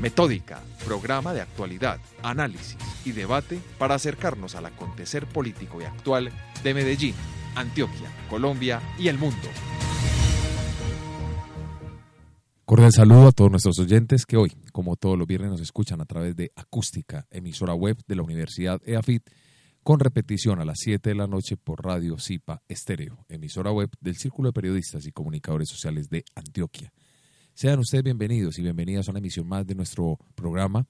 Metódica, programa de actualidad, análisis y debate para acercarnos al acontecer político y actual de Medellín, Antioquia, Colombia y el mundo. Cordial saludo a todos nuestros oyentes que hoy, como todos los viernes, nos escuchan a través de Acústica, emisora web de la Universidad EAFIT, con repetición a las 7 de la noche por Radio Cipa Estéreo, emisora web del Círculo de Periodistas y Comunicadores Sociales de Antioquia. Sean ustedes bienvenidos y bienvenidas a una emisión más de nuestro programa,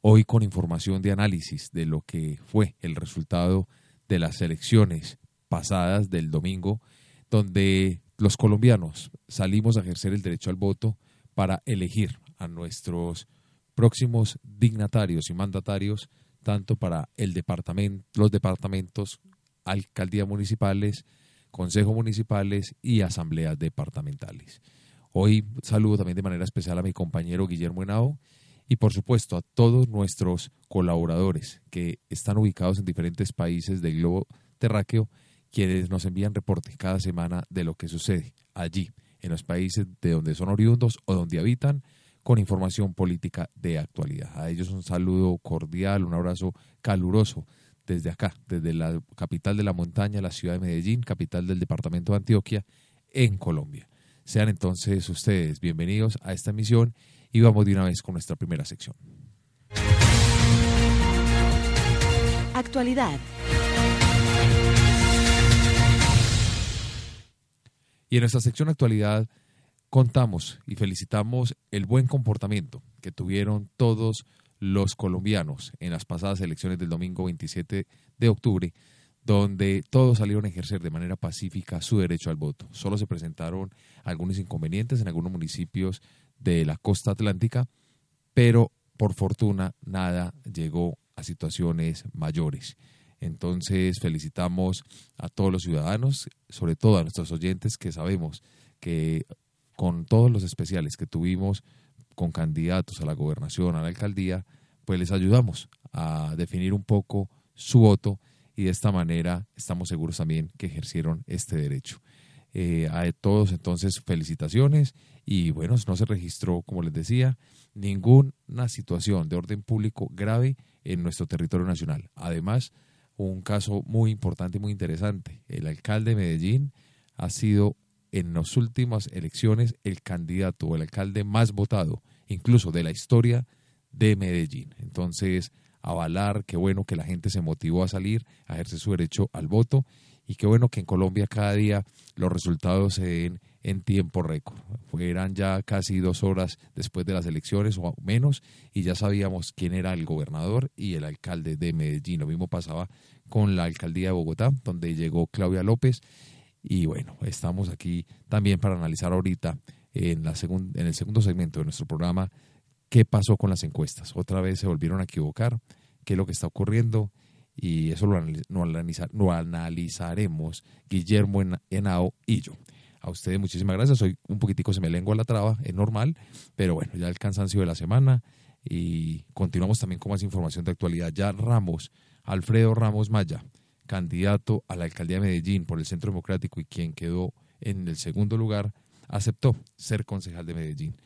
hoy con información de análisis de lo que fue el resultado de las elecciones pasadas del domingo, donde los colombianos salimos a ejercer el derecho al voto para elegir a nuestros próximos dignatarios y mandatarios, tanto para el departamento, los departamentos, alcaldías municipales, consejos municipales y asambleas departamentales. Hoy saludo también de manera especial a mi compañero Guillermo Henao y por supuesto a todos nuestros colaboradores que están ubicados en diferentes países del globo terráqueo, quienes nos envían reportes cada semana de lo que sucede allí en los países de donde son oriundos o donde habitan con información política de actualidad. A ellos un saludo cordial, un abrazo caluroso desde acá, desde la capital de la montaña, la ciudad de Medellín, capital del departamento de Antioquia, en Colombia. Sean entonces ustedes bienvenidos a esta emisión y vamos de una vez con nuestra primera sección. Actualidad. Y en nuestra sección actualidad contamos y felicitamos el buen comportamiento que tuvieron todos los colombianos en las pasadas elecciones del domingo 27 de octubre, donde todos salieron a ejercer de manera pacífica su derecho al voto. Solo se presentaron algunos inconvenientes en algunos municipios de la costa atlántica, pero por fortuna nada llegó a situaciones mayores. Entonces felicitamos a todos los ciudadanos, sobre todo a nuestros oyentes que sabemos que con todos los especiales que tuvimos con candidatos a la gobernación, a la alcaldía, pues les ayudamos a definir un poco su voto y de esta manera estamos seguros también que ejercieron este derecho. Eh, a todos entonces felicitaciones y bueno, no se registró, como les decía, ninguna situación de orden público grave en nuestro territorio nacional. Además, un caso muy importante y muy interesante. El alcalde de Medellín ha sido en las últimas elecciones el candidato o el alcalde más votado, incluso de la historia de Medellín. Entonces, avalar, qué bueno que la gente se motivó a salir, a ejercer su derecho al voto y qué bueno que en Colombia cada día los resultados se den en tiempo récord. Fueran ya casi dos horas después de las elecciones o menos y ya sabíamos quién era el gobernador y el alcalde de Medellín. Lo mismo pasaba con la alcaldía de Bogotá, donde llegó Claudia López. Y bueno, estamos aquí también para analizar ahorita en, la en el segundo segmento de nuestro programa qué pasó con las encuestas. Otra vez se volvieron a equivocar, qué es lo que está ocurriendo y eso lo, lo analizaremos Guillermo Henao y yo. A ustedes muchísimas gracias. Hoy un poquitico se me lengua la traba, es normal, pero bueno, ya el cansancio de la semana y continuamos también con más información de actualidad. Ya Ramos, Alfredo Ramos Maya, candidato a la alcaldía de Medellín por el Centro Democrático y quien quedó en el segundo lugar, aceptó ser concejal de Medellín.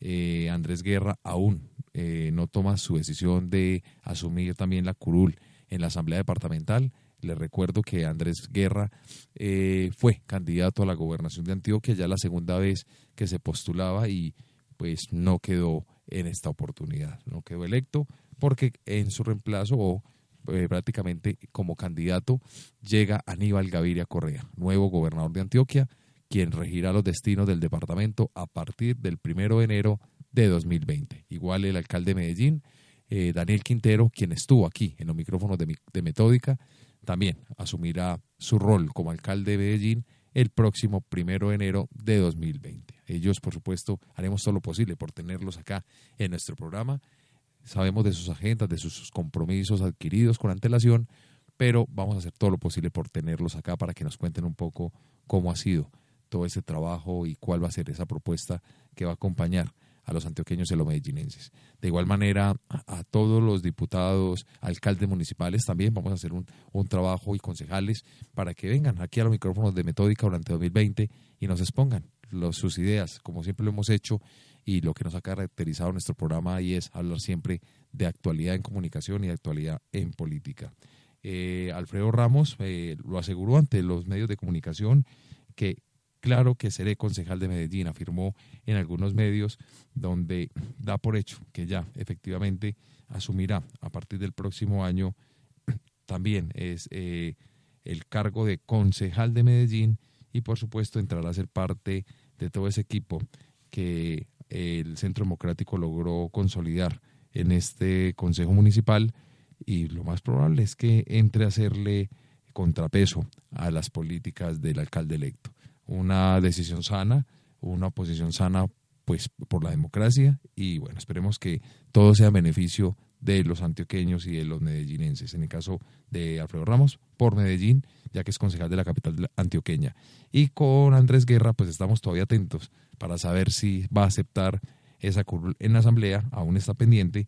Eh, Andrés Guerra aún eh, no toma su decisión de asumir también la curul en la Asamblea Departamental. Les recuerdo que Andrés Guerra eh, fue candidato a la gobernación de Antioquia ya la segunda vez que se postulaba y pues no quedó en esta oportunidad, no quedó electo porque en su reemplazo o eh, prácticamente como candidato llega Aníbal Gaviria Correa, nuevo gobernador de Antioquia, quien regirá los destinos del departamento a partir del primero de enero de 2020. Igual el alcalde de Medellín, eh, Daniel Quintero, quien estuvo aquí en los micrófonos de, de Metódica, también asumirá su rol como alcalde de Medellín el próximo primero de enero de 2020. Ellos, por supuesto, haremos todo lo posible por tenerlos acá en nuestro programa. Sabemos de sus agendas, de sus compromisos adquiridos con antelación, pero vamos a hacer todo lo posible por tenerlos acá para que nos cuenten un poco cómo ha sido todo ese trabajo y cuál va a ser esa propuesta que va a acompañar a los antioqueños y los medellinenses. De igual manera, a, todos los diputados, alcaldes municipales también vamos a hacer un, un, trabajo y concejales para que vengan aquí a los micrófonos de Metódica durante 2020 y nos expongan sus ideas, como siempre lo hemos hecho y lo que nos ha caracterizado nuestro programa ahí es hablar siempre de actualidad en comunicación y actualidad en política. Eh, Alfredo Ramos eh, lo aseguró ante los medios de comunicación que claro que seré concejal de Medellín, afirmó en algunos medios donde da por hecho que ya efectivamente asumirá a partir del próximo año también es eh, el cargo de concejal de Medellín y por supuesto entrará a ser parte de todo ese equipo que el Centro Democrático logró consolidar en este Consejo Municipal. Y lo más probable es que entre a hacerle contrapeso a las políticas del alcalde electo una decisión sana, una oposición sana pues por la democracia y bueno, esperemos que todo sea en beneficio de los antioqueños y de los medellinenses. En el caso de Alfredo Ramos, por Medellín, ya que es concejal de la capital antioqueña. Y con Andrés Guerra, pues estamos todavía atentos para saber si va a aceptar esa curul en la asamblea, aún está pendiente,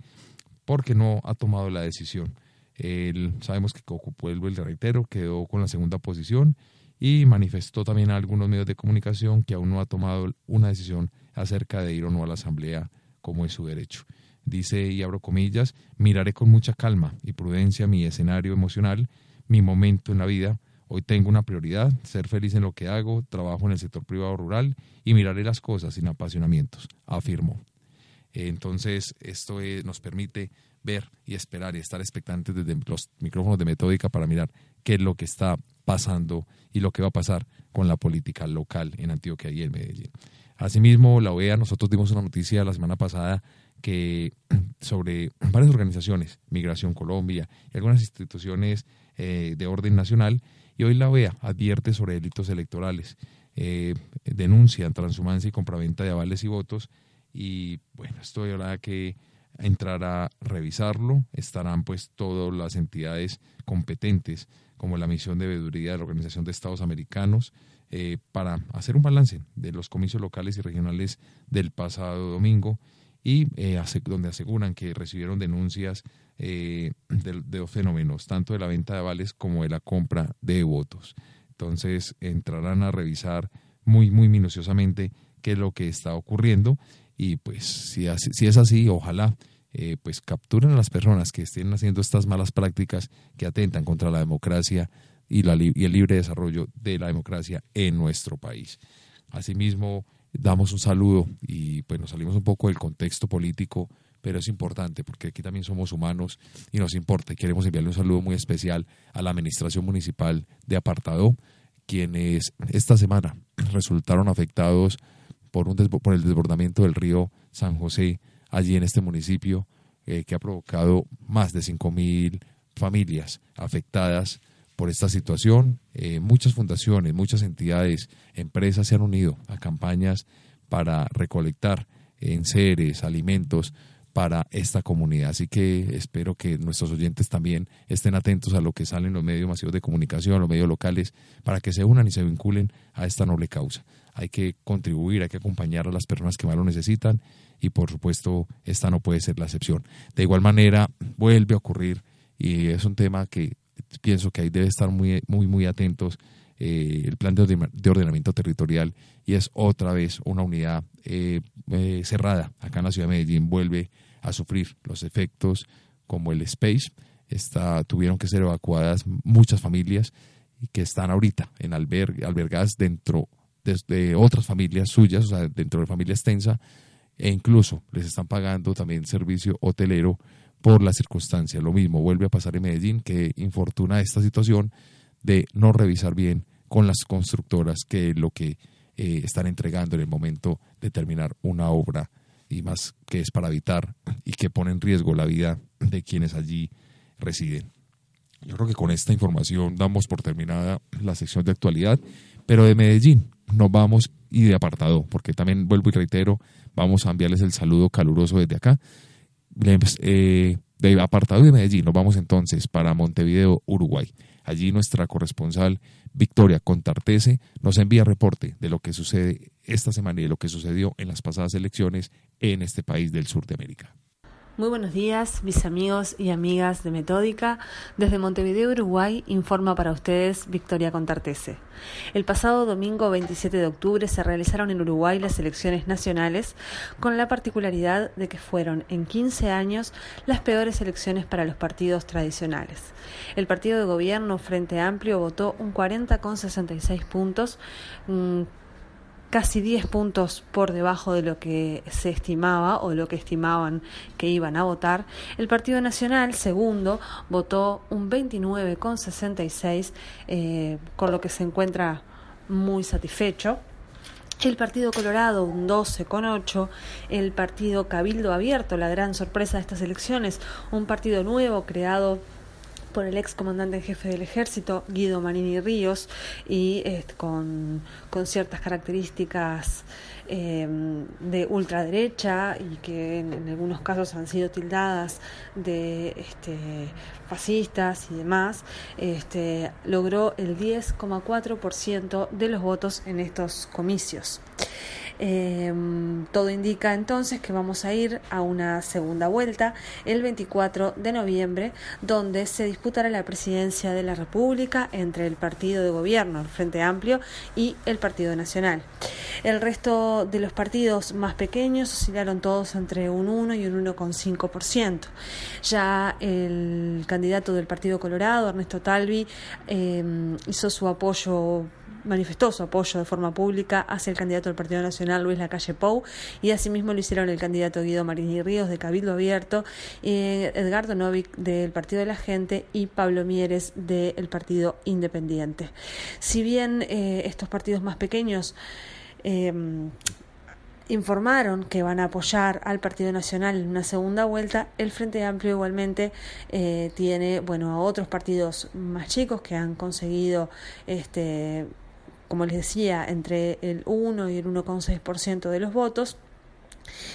porque no ha tomado la decisión. Él, sabemos que ocupó el, el reitero, quedó con la segunda posición y manifestó también a algunos medios de comunicación que aún no ha tomado una decisión acerca de ir o no a la Asamblea como es su derecho. Dice, y abro comillas, miraré con mucha calma y prudencia mi escenario emocional, mi momento en la vida. Hoy tengo una prioridad, ser feliz en lo que hago, trabajo en el sector privado rural y miraré las cosas sin apasionamientos, afirmó. Entonces, esto nos permite ver y esperar y estar expectantes desde los micrófonos de Metódica para mirar qué es lo que está pasando y lo que va a pasar con la política local en Antioquia y en Medellín. Asimismo, la OEA, nosotros dimos una noticia la semana pasada que sobre varias organizaciones, Migración Colombia y algunas instituciones eh, de orden nacional, y hoy la OEA advierte sobre delitos electorales, eh, denuncian transhumancia y compraventa de avales y votos, y bueno, esto de que entrar a revisarlo, estarán pues todas las entidades competentes como la misión de veeduría de la Organización de Estados Americanos eh, para hacer un balance de los comicios locales y regionales del pasado domingo y eh, donde aseguran que recibieron denuncias eh, de, de fenómenos, tanto de la venta de avales como de la compra de votos. Entonces entrarán a revisar muy, muy minuciosamente qué es lo que está ocurriendo y pues si, si es así, ojalá eh, pues capturen a las personas que estén haciendo estas malas prácticas que atentan contra la democracia y, la, y el libre desarrollo de la democracia en nuestro país. Asimismo, damos un saludo y pues nos salimos un poco del contexto político, pero es importante porque aquí también somos humanos y nos importa queremos enviarle un saludo muy especial a la Administración Municipal de Apartado, quienes esta semana resultaron afectados por, un por el desbordamiento del río San José allí en este municipio, eh, que ha provocado más de 5.000 familias afectadas por esta situación. Eh, muchas fundaciones, muchas entidades, empresas se han unido a campañas para recolectar enseres, alimentos para esta comunidad. Así que espero que nuestros oyentes también estén atentos a lo que salen los medios masivos de comunicación, los medios locales, para que se unan y se vinculen a esta noble causa. Hay que contribuir, hay que acompañar a las personas que más lo necesitan y por supuesto esta no puede ser la excepción. De igual manera, vuelve a ocurrir y es un tema que pienso que ahí debe estar muy, muy, muy atentos eh, el plan de ordenamiento territorial y es otra vez una unidad eh, eh, cerrada acá en la ciudad de Medellín vuelve a sufrir los efectos como el Space. Está, tuvieron que ser evacuadas muchas familias que están ahorita en alberg, albergadas dentro de, otras familias suyas, o sea, dentro de familia extensa, e incluso les están pagando también servicio hotelero por la circunstancia. Lo mismo vuelve a pasar en Medellín, que infortuna esta situación de no revisar bien con las constructoras que lo que eh, están entregando en el momento de terminar una obra y más que es para evitar y que pone en riesgo la vida de quienes allí residen. Yo creo que con esta información damos por terminada la sección de actualidad, Pero de Medellín nos vamos y de apartado, porque también vuelvo y reitero, vamos a enviarles el saludo caluroso desde acá. Eh, de apartado de Medellín nos vamos entonces para Montevideo, Uruguay. Allí nuestra corresponsal Victoria Contartese nos envía reporte de lo que sucede esta semana y de lo que sucedió en las pasadas elecciones en este país del sur de América. Muy buenos días, mis amigos y amigas de Metódica. Desde Montevideo, Uruguay, informa para ustedes Victoria Contartese. El pasado domingo 27 de octubre se realizaron en Uruguay las elecciones nacionales, con la particularidad de que fueron en 15 años las peores elecciones para los partidos tradicionales. El partido de gobierno Frente Amplio votó un 40,66 puntos, mm, casi 10 puntos por debajo de lo que se estimaba o lo que estimaban que iban a votar. El Partido Nacional, segundo, votó un 29,66, eh, con lo que se encuentra muy satisfecho. El Partido Colorado un 12,8, el Partido Cabildo Abierto, la gran sorpresa de estas elecciones, un partido nuevo creado por el ex comandante en jefe del ejército, Guido Marini Ríos, y este, con, ciertas características em, de ultraderecha y que en, algunos casos han sido tildadas de este, fascistas y demás, este, logró el 10,4% de los votos en estos comicios. Em, todo indica entonces que vamos a ir a una segunda vuelta el 24 de noviembre, donde se disputará la presidencia de la República entre el partido de gobierno, el Frente Amplio, y el Partido Nacional. El resto de los partidos más pequeños oscilaron todos entre un 1 y un 1,5%. Ya el candidato del Partido Colorado, Ernesto Talvi, em, hizo su apoyo manifestó su apoyo de forma pública hacia el candidato del Partido Nacional, Luis Lacalle Pou, y asimismo lo hicieron el candidato Guido Marini Ríos de Cabildo Abierto, eh, Edgardo Novik del Partido de la Gente y Pablo Mieres del Partido Independiente. Si bien eh, estos partidos más pequeños eh, informaron que van a apoyar al Partido Nacional en una segunda vuelta, el Frente Amplio igualmente tiene bueno a otros partidos más chicos que han conseguido este como les decía, entre el 1 y el 1,6% de los votos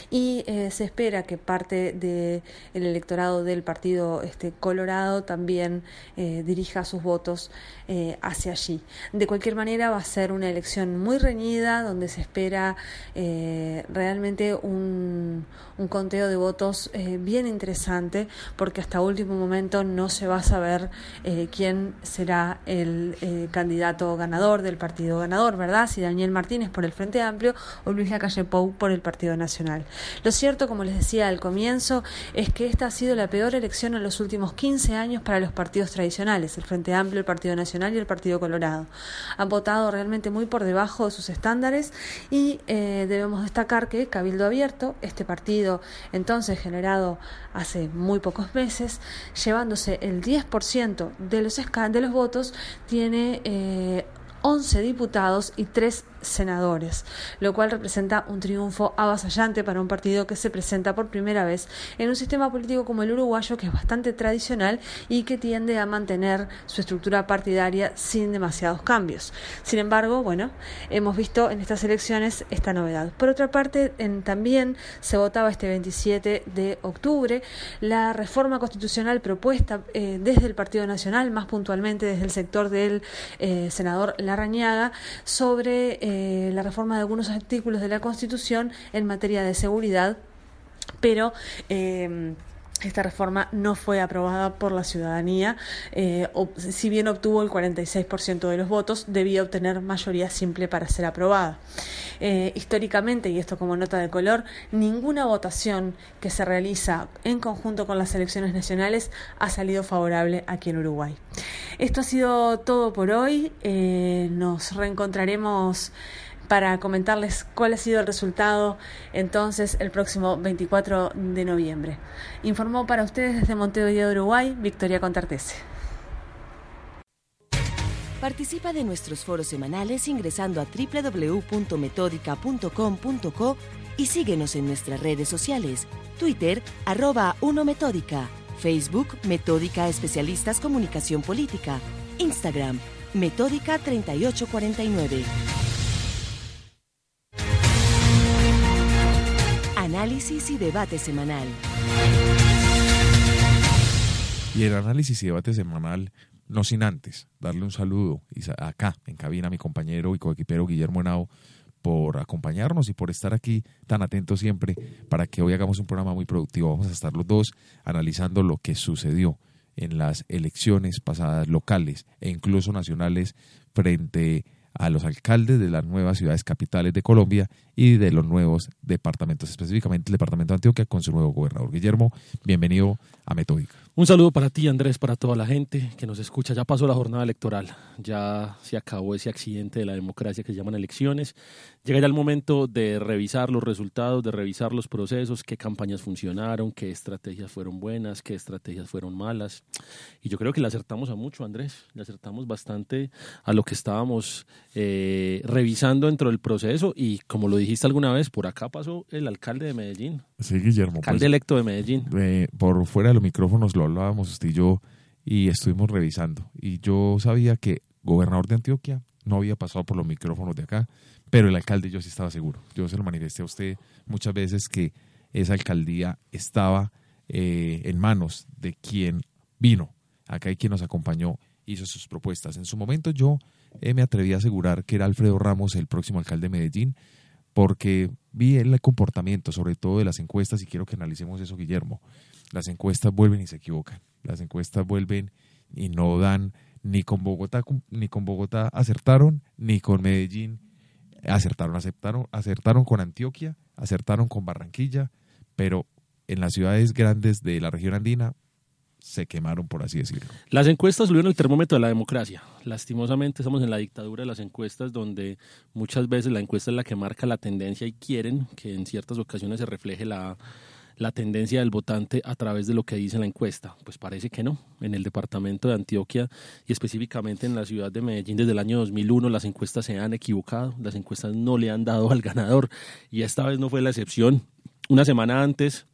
y eh, se espera que parte del electorado del partido este, Colorado también eh, dirija sus votos eh, hacia allí. De cualquier manera va a ser una elección muy reñida donde se espera realmente un, un, conteo de votos bien interesante porque hasta último momento no se va a saber quién será el candidato ganador del partido ganador, ¿verdad? Si Daniel Martínez por el Frente Amplio o Luis Lacalle Pou por el Partido Nacional. Lo cierto, como les decía al comienzo, es que esta ha sido la peor elección en los últimos 15 años para los partidos tradicionales, el Frente Amplio, el Partido Nacional y el Partido Colorado. Han votado realmente muy por debajo de sus estándares y eh, debemos destacar que Cabildo Abierto, este partido entonces generado hace muy pocos meses, llevándose el 10% de los, de los votos, tiene eh, 11 diputados y 3 senadores, lo cual representa un triunfo avasallante para un partido que se presenta por primera vez en un sistema político como el uruguayo, que es bastante tradicional y que tiende a mantener su estructura partidaria sin demasiados cambios. Sin embargo, bueno, hemos visto en estas elecciones esta novedad. Por otra parte, también se votaba este 27 de octubre la reforma constitucional propuesta eh, desde el Partido Nacional, más puntualmente desde el sector del eh, senador Larrañaga, sobre eh, eh, la reforma de algunos artículos de la Constitución en materia de seguridad, pero eh, esta reforma no fue aprobada por la ciudadanía. Eh, si bien obtuvo el 46% de los votos, debía obtener mayoría simple para ser aprobada. históricamente, y esto como nota de color, ninguna votación que se realiza en conjunto con las elecciones nacionales ha salido favorable aquí en Uruguay. Esto ha sido todo por hoy. Eh, nos reencontraremos para comentarles cuál ha sido el resultado entonces el próximo 24 de noviembre. Informó para ustedes desde Montevideo, Uruguay, Victoria Contartese. Participa de nuestros foros semanales ingresando a www.metódica.com.co y síguenos en nuestras redes sociales, Twitter, arroba 1Metódica Facebook Metódica Especialistas Comunicación Política, Instagram Metódica 3849. Análisis y debate semanal. Y el análisis y debate semanal, no sin antes darle un saludo acá en cabina a mi compañero y coequipero Guillermo Henao por acompañarnos y por estar aquí tan atentos siempre para que hoy hagamos un programa muy productivo. Vamos a estar los dos analizando lo que sucedió en las elecciones pasadas locales e incluso nacionales frente a los alcaldes de las nuevas ciudades capitales de Colombia y de los nuevos departamentos, específicamente el departamento de Antioquia con su nuevo gobernador. Guillermo, bienvenido a Metódica. Un saludo para ti, Andrés, para toda la gente que nos escucha. Ya pasó la jornada electoral, ya se acabó ese accidente de la democracia que se llaman elecciones. Llega ya el momento de revisar los resultados, de revisar los procesos, qué campañas funcionaron, qué estrategias fueron buenas, qué estrategias fueron malas. Y yo creo que le acertamos a mucho, Andrés. Le acertamos bastante a lo que estábamos eh, revisando dentro del proceso. Y como lo dijiste alguna vez, por acá pasó el alcalde de Medellín. Sí, Guillermo. Alcalde pues, electo de Medellín. Eh, por fuera de los micrófonos lo hablábamos usted y yo y estuvimos revisando. Y yo sabía que gobernador de Antioquia no había pasado por los micrófonos de acá, pero el alcalde yo sí estaba seguro. Yo se lo manifesté a usted muchas veces que esa alcaldía estaba eh, en manos de quien vino. Acá hay quien nos acompañó, hizo sus propuestas. En su momento yo eh, me atreví a asegurar que era Alfredo Ramos el próximo alcalde de Medellín, porque vi el comportamiento, sobre todo de las encuestas, y quiero que analicemos eso, Guillermo. Las encuestas vuelven y se equivocan. Las encuestas vuelven y no dan ni con Bogotá, ni con Bogotá acertaron, ni con Medellín acertaron, aceptaron, acertaron con Antioquia, acertaron con Barranquilla, pero en las ciudades grandes de la región andina se quemaron, por así decirlo. Las encuestas subieron el termómetro de la democracia. Lastimosamente estamos en la dictadura de las encuestas donde muchas veces la encuesta es la que marca la tendencia y quieren que en ciertas ocasiones se refleje la, la tendencia del votante a través de lo que dice la encuesta. Pues parece que no. En el departamento de Antioquia y específicamente en la ciudad de Medellín desde el año 2001 las encuestas se han equivocado, las encuestas no le han dado al ganador y esta vez no fue la excepción. Una semana antes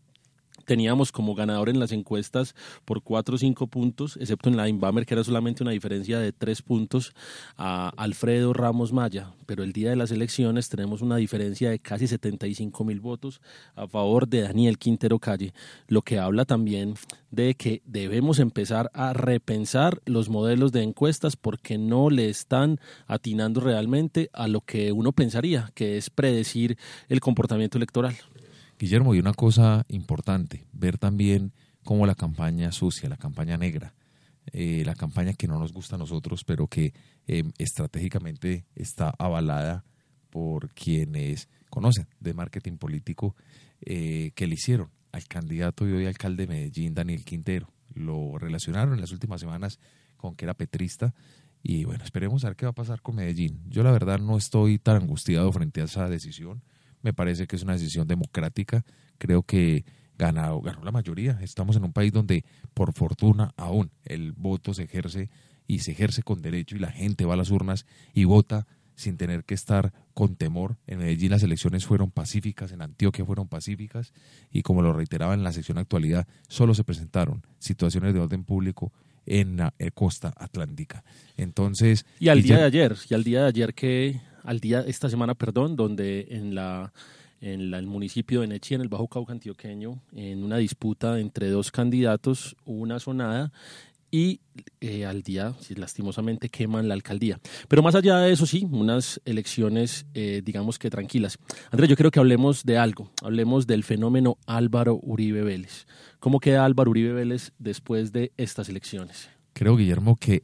teníamos como ganador en las encuestas por cuatro o cinco puntos, excepto en la Inbamer, que era solamente una diferencia de tres puntos, a Alfredo Ramos Maya. Pero el día de las elecciones tenemos una diferencia de casi 75 mil votos a favor de Daniel Quintero Calle, lo que habla también de que debemos empezar a repensar los modelos de encuestas porque no le están atinando realmente a lo que uno pensaría, que es predecir el comportamiento electoral. Guillermo, y una cosa importante, ver también cómo la campaña sucia, la campaña negra, eh, la campaña que no nos gusta a nosotros, pero que em, estratégicamente está avalada por quienes conocen de marketing político, eh, que le hicieron al candidato y hoy alcalde de Medellín, Daniel Quintero. Lo relacionaron en las últimas semanas con que era petrista y bueno, esperemos a ver qué va a pasar con Medellín. Yo la verdad no estoy tan angustiado frente a esa decisión me parece que es una decisión democrática. Creo que ganó, ganó la mayoría. Estamos en un país donde, por fortuna, aún el voto se ejerce y se ejerce con derecho y la gente va a las urnas y vota sin tener que estar con temor. En Medellín las elecciones fueron pacíficas, en Antioquia fueron pacíficas y como lo reiteraba en la sección actualidad, solo se presentaron situaciones de orden público en la eh, costa atlántica. Entonces... Y al día de ayer, y al día de ayer que al día, esta semana, perdón, donde en la en el municipio de Nechi, en el Bajo Cauca antioqueño, en una disputa entre dos candidatos, hubo una sonada y eh, al día, lastimosamente, queman la alcaldía. Pero más allá de eso, sí, unas elecciones, eh, digamos que tranquilas. Andrés, yo creo que hablemos de algo, hablemos del fenómeno Álvaro Uribe Vélez. ¿Cómo queda Álvaro Uribe Vélez después de estas elecciones? Creo, Guillermo, que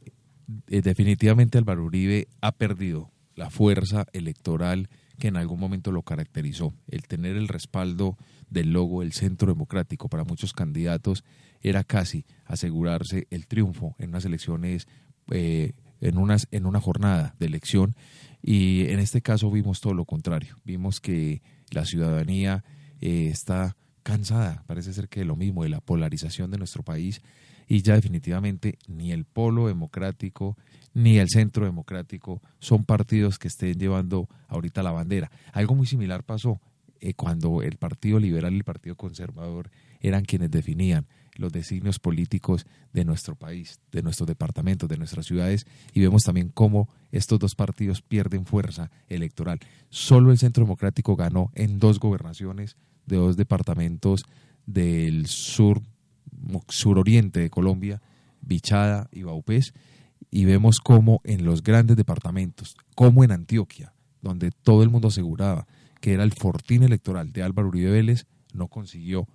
eh, definitivamente Álvaro Uribe ha perdido la fuerza electoral que en algún momento lo caracterizó. El tener el respaldo del logo del Centro Democrático para muchos candidatos era casi asegurarse el triunfo en unas elecciones, eh, en, unas, en una jornada de elección. Y en este caso vimos todo lo contrario. Vimos que la ciudadanía eh, está cansada, parece ser que lo mismo, de la polarización de nuestro país y ya definitivamente ni el polo democrático ni el centro democrático son partidos que estén llevando ahorita la bandera. Algo muy similar pasó eh, cuando el Partido Liberal y el Partido Conservador eran quienes definían los designios políticos de nuestro país, de nuestros departamentos, de nuestras ciudades, y vemos también cómo estos dos partidos pierden fuerza electoral. Solo el Centro Democrático ganó en dos gobernaciones de dos departamentos del sur, suroriente de Colombia, Bichada y Baupés, y vemos cómo en los grandes departamentos, como en Antioquia, donde todo el mundo aseguraba que era el fortín electoral de Álvaro Uribe Vélez, no consiguió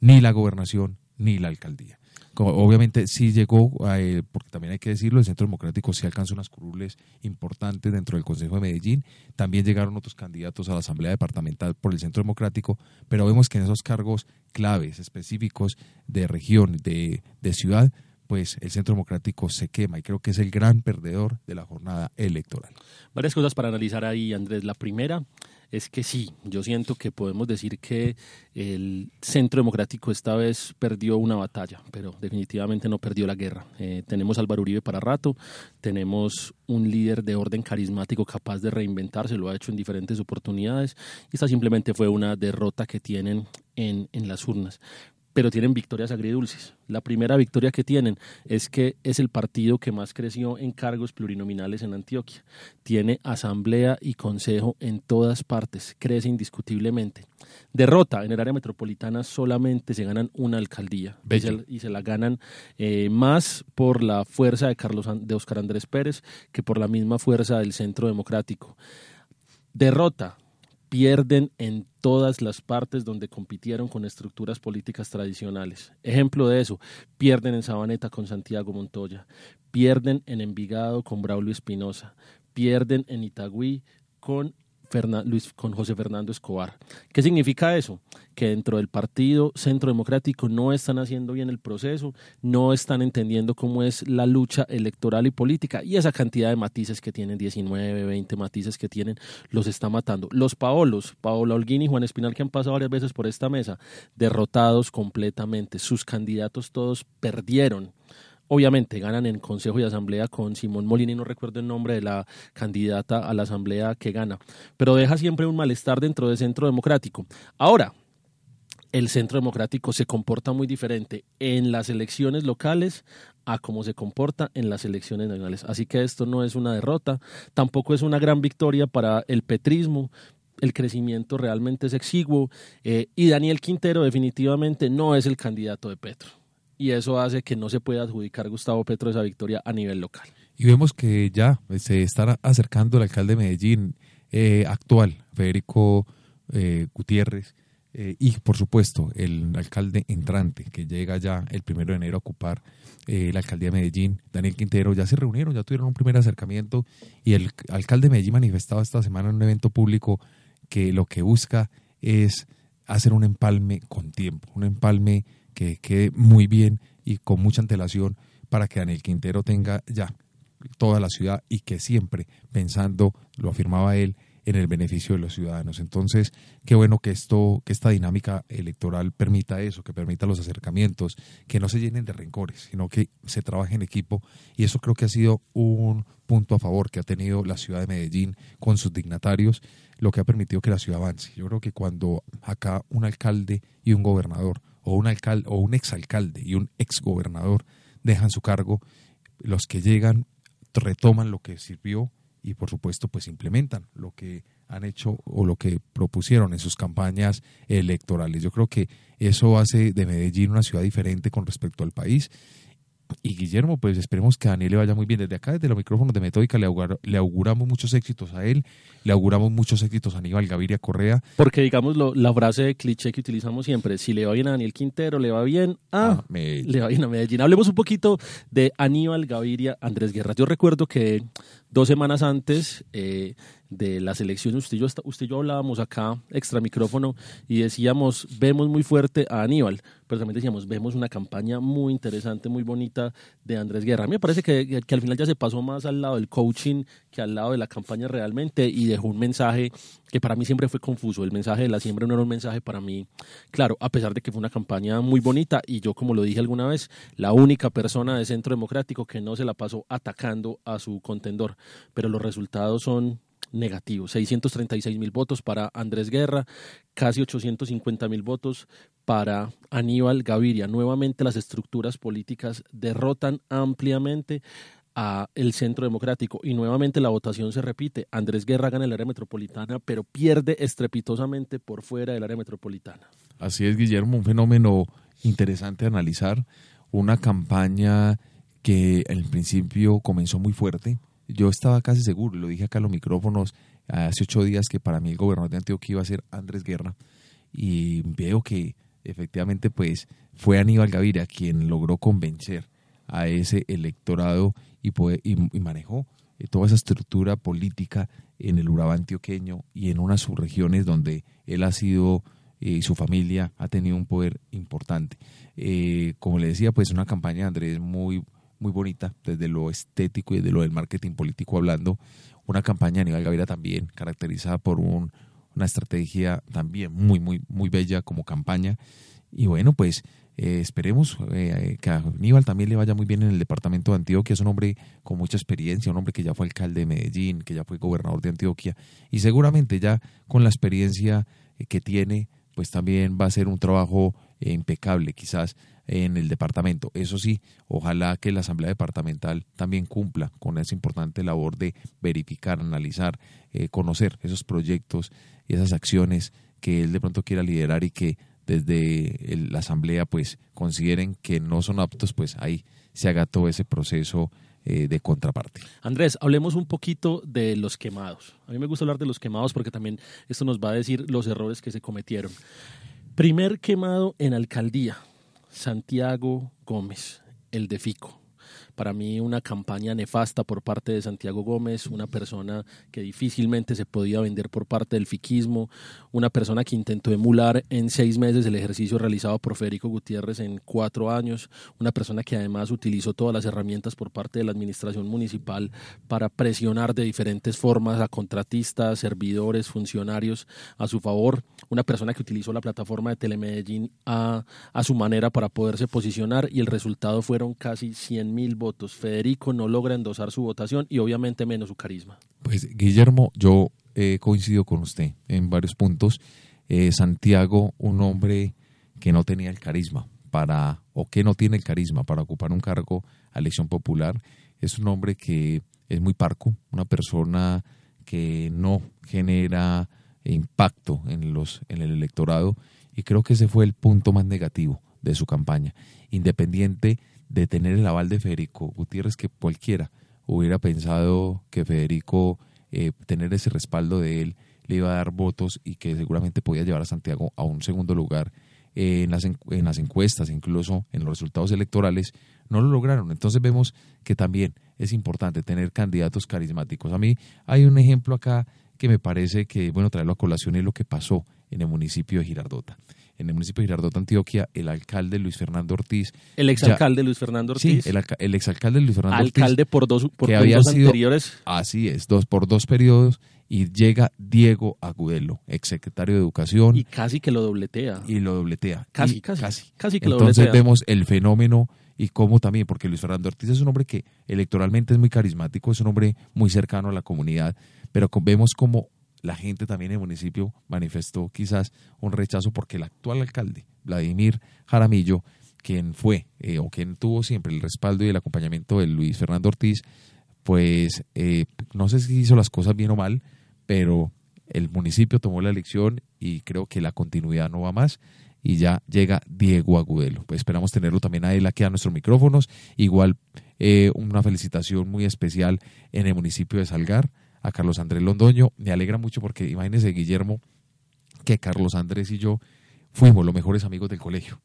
ni la gobernación ni la alcaldía. Obviamente sí llegó, porque también hay que decirlo, el Centro Democrático sí alcanzó unas curules importantes dentro del Consejo de Medellín. También llegaron otros candidatos a la Asamblea Departamental por el Centro Democrático, pero vemos que en esos cargos claves, específicos de región, de, de ciudad, pues el Centro Democrático se quema y creo que es el gran perdedor de la jornada electoral. Varias cosas para analizar ahí, Andrés. La primera es que sí, yo siento que podemos decir que el Centro Democrático esta vez perdió una batalla, pero definitivamente no perdió la guerra. Eh, tenemos a Álvaro Uribe para rato, tenemos un líder de orden carismático capaz de reinventarse, lo ha hecho en diferentes oportunidades, y esta simplemente fue una derrota que tienen en, en las urnas pero tienen victorias agridulces. La primera victoria que tienen es que es el partido que más creció en cargos plurinominales en Antioquia. Tiene asamblea y consejo en todas partes, crece indiscutiblemente. Derrota en el área metropolitana solamente se ganan una alcaldía y se, la ganan eh, más por la fuerza de Carlos de Oscar Andrés Pérez que por la misma fuerza del Centro Democrático. Derrota pierden en todas las partes donde compitieron con estructuras políticas tradicionales. Ejemplo de eso, pierden en Sabaneta con Santiago Montoya, pierden en Envigado con Braulio Espinosa, pierden en Itagüí con Luis, con José Fernando Escobar. ¿Qué significa eso? Que dentro del Partido Centro Democrático no están haciendo bien el proceso, no están entendiendo cómo es la lucha electoral y política y esa cantidad de matices que tienen, 19, 20 matices que tienen, los está matando. Los Paolos, Paola Holguín y Juan Espinal, que han pasado varias veces por esta mesa, derrotados completamente. Sus candidatos todos perdieron Obviamente ganan en Consejo y Asamblea con Simón Molina y no recuerdo el nombre de la candidata a la Asamblea que gana, pero deja siempre un malestar dentro del Centro Democrático. Ahora, el Centro Democrático se comporta muy diferente en las elecciones locales a cómo se comporta en las elecciones nacionales. Así que esto no es una derrota, tampoco es una gran victoria para el petrismo, el crecimiento realmente es exiguo eh, y Daniel Quintero definitivamente no es el candidato de Petro y eso hace que no se pueda adjudicar Gustavo Petro esa victoria a nivel local. Y vemos que ya se está acercando el alcalde de Medellín eh, actual, Federico eh, Gutiérrez, eh, y por supuesto el alcalde entrante que llega ya el primero de enero a ocupar la alcaldía de Medellín, Daniel Quintero, ya se reunieron, ya tuvieron un primer acercamiento y el alcalde de Medellín manifestaba esta semana en un evento público que lo que busca es hacer un empalme con tiempo, un empalme que quede muy bien y con mucha antelación para que Daniel Quintero tenga ya toda la ciudad y que siempre pensando, lo afirmaba él, en el beneficio de los ciudadanos. Entonces, qué bueno que esto, que esta dinámica electoral permita eso, que permita los acercamientos, que no se llenen de rencores, sino que se trabaje en equipo. Y eso creo que ha sido un punto a favor que ha tenido la ciudad de Medellín con sus dignatarios, lo que ha permitido que la ciudad avance. Yo creo que cuando acá un alcalde y un gobernador o un alcalde o un exalcalde y un exgobernador dejan su cargo, los que llegan retoman lo que sirvió y por supuesto pues implementan lo que han hecho o lo que propusieron en sus campañas electorales. Yo creo que eso hace de Medellín una ciudad diferente con respecto al país y Guillermo, pues esperemos que a Daniel le vaya muy bien. Desde acá, desde los micrófonos de Metódica, le, le auguramos muchos éxitos a él, le auguramos muchos éxitos a Aníbal Gaviria Correa. Porque, digamos, la frase de cliché que utilizamos siempre, si le va bien a Daniel Quintero, le va bien a. Le va bien a Medellín. Hablemos un poquito de Aníbal Gaviria, Andrés Guerra. Yo recuerdo que dos semanas antes eh, de las elecciones, usted y, yo, usted yo hablábamos acá, extra micrófono, y decíamos, vemos muy fuerte a Aníbal, pero también decíamos, vemos una campaña muy interesante, muy bonita de Andrés Guerra. A mí me parece que, que al final ya se pasó más al lado del coaching que al lado de la campaña realmente y dejó un mensaje que para mí siempre fue confuso. El mensaje de la siembra no era un mensaje para mí, claro, a pesar de que fue una campaña muy bonita y yo, como lo dije alguna vez, la única persona de Centro Democrático que no se la pasó atacando a su contendor, pero los resultados son negativo. 636 mil votos para Andrés Guerra, casi 850 mil votos para Aníbal Gaviria. Nuevamente las estructuras políticas derrotan ampliamente a el Centro Democrático y nuevamente la votación se repite. Andrés Guerra gana el área metropolitana, pero pierde estrepitosamente por fuera del área metropolitana. Así es, Guillermo, un fenómeno interesante analizar, una campaña que en principio comenzó muy fuerte. Yo estaba casi seguro, lo dije acá en los micrófonos hace ocho días que para mí el gobernador de Antioquia iba a ser Andrés Guerra y veo que efectivamente pues fue Aníbal Gaviria quien logró convencer a ese electorado y, y, manejó eh, toda esa estructura política en el Urabá antioqueño y en unas subregiones donde él ha sido eh, y su familia ha tenido un poder importante. Eh, como le decía, pues una campaña Andrés muy, muy bonita, desde lo estético y desde lo del marketing político hablando. Una campaña a nivel Gaviria también, caracterizada por un, una estrategia también muy, muy, muy bella como campaña. Y bueno, pues eh, esperemos eh, que a Aníbal también le vaya muy bien en el departamento de Antioquia. Es un hombre con mucha experiencia, un hombre que ya fue alcalde de Medellín, que ya fue gobernador de Antioquia y seguramente ya con la experiencia eh, que tiene, pues también va a ser un trabajo impecable quizás en el departamento. Eso sí, ojalá que la Asamblea Departamental también cumpla con esa importante labor de verificar, analizar, conocer esos proyectos y esas acciones que él de pronto quiera liderar y que desde la asamblea pues consideren que no son aptos, pues ahí se haga todo ese proceso eh, de contraparte. Andrés, hablemos un poquito de los quemados. A mí me gusta hablar de los quemados porque también esto nos va a decir los errores que se cometieron. Primer quemado en alcaldía, Santiago Gómez, el de Fico para mí una campaña nefasta por parte de Santiago Gómez, una persona que difícilmente se podía vender por parte del fiquismo, una persona que intentó emular en seis meses el ejercicio realizado por Federico Gutiérrez en cuatro años, una persona que además utilizó todas las herramientas por parte de la administración municipal para presionar de diferentes formas a contratistas, servidores, funcionarios a su favor, una persona que utilizó la plataforma de Telemedellín a, a su manera para poderse posicionar y el resultado fueron casi 100 mil votos Federico no logra endosar su votación y obviamente menos su carisma. Pues Guillermo, yo he coincido con usted en varios puntos. Eh, Santiago, un hombre que no tenía el carisma para, o que no tiene el carisma para ocupar un cargo a elección popular, es un hombre que es muy parco, una persona que no genera impacto en, los, en el electorado y creo que ese fue el punto más negativo de su campaña. Independiente de tener el aval de Federico Gutiérrez que cualquiera hubiera pensado que Federico eh, tener ese respaldo de él le iba a dar votos y que seguramente podía llevar a Santiago a un segundo lugar en, las, en las encuestas, incluso en los resultados electorales, no lo lograron. Entonces vemos que también es importante tener candidatos carismáticos. A mí hay un ejemplo acá que me parece que, bueno, traerlo a colación es lo que pasó en el municipio de Girardota en el municipio de Girardot, Antioquia, el alcalde Luis Fernando Ortiz. El exalcalde Luis Fernando Ortiz. Sí, el, exalcalde Luis Fernando Ortiz. Alcalde por dos, por que había sido, anteriores. Así es, dos, por dos periodos. Y llega Diego Agudelo, exsecretario de Educación. Y casi que lo dobletea. Y lo dobletea. Casi, casi. Casi, casi que lo Entonces vemos el fenómeno y cómo también, porque Luis Fernando Ortiz es un hombre que electoralmente es muy carismático, es un hombre muy cercano a la comunidad, pero vemos como la gente también en el municipio manifestó quizás un rechazo porque el actual alcalde, Vladimir Jaramillo, quien fue eh, o quien tuvo siempre el respaldo y el acompañamiento de Luis Fernando Ortiz, pues eh, no sé si hizo las cosas bien o mal, pero el municipio tomó la elección y creo que la continuidad no va más y ya llega Diego Agudelo. Pues esperamos tenerlo también a él aquí a nuestros micrófonos. Igual eh, una felicitación muy especial en el municipio de Salgar a Carlos Andrés Londoño. Me alegra mucho porque imagínese, Guillermo, que Carlos Andrés y yo fuimos los mejores amigos del colegio.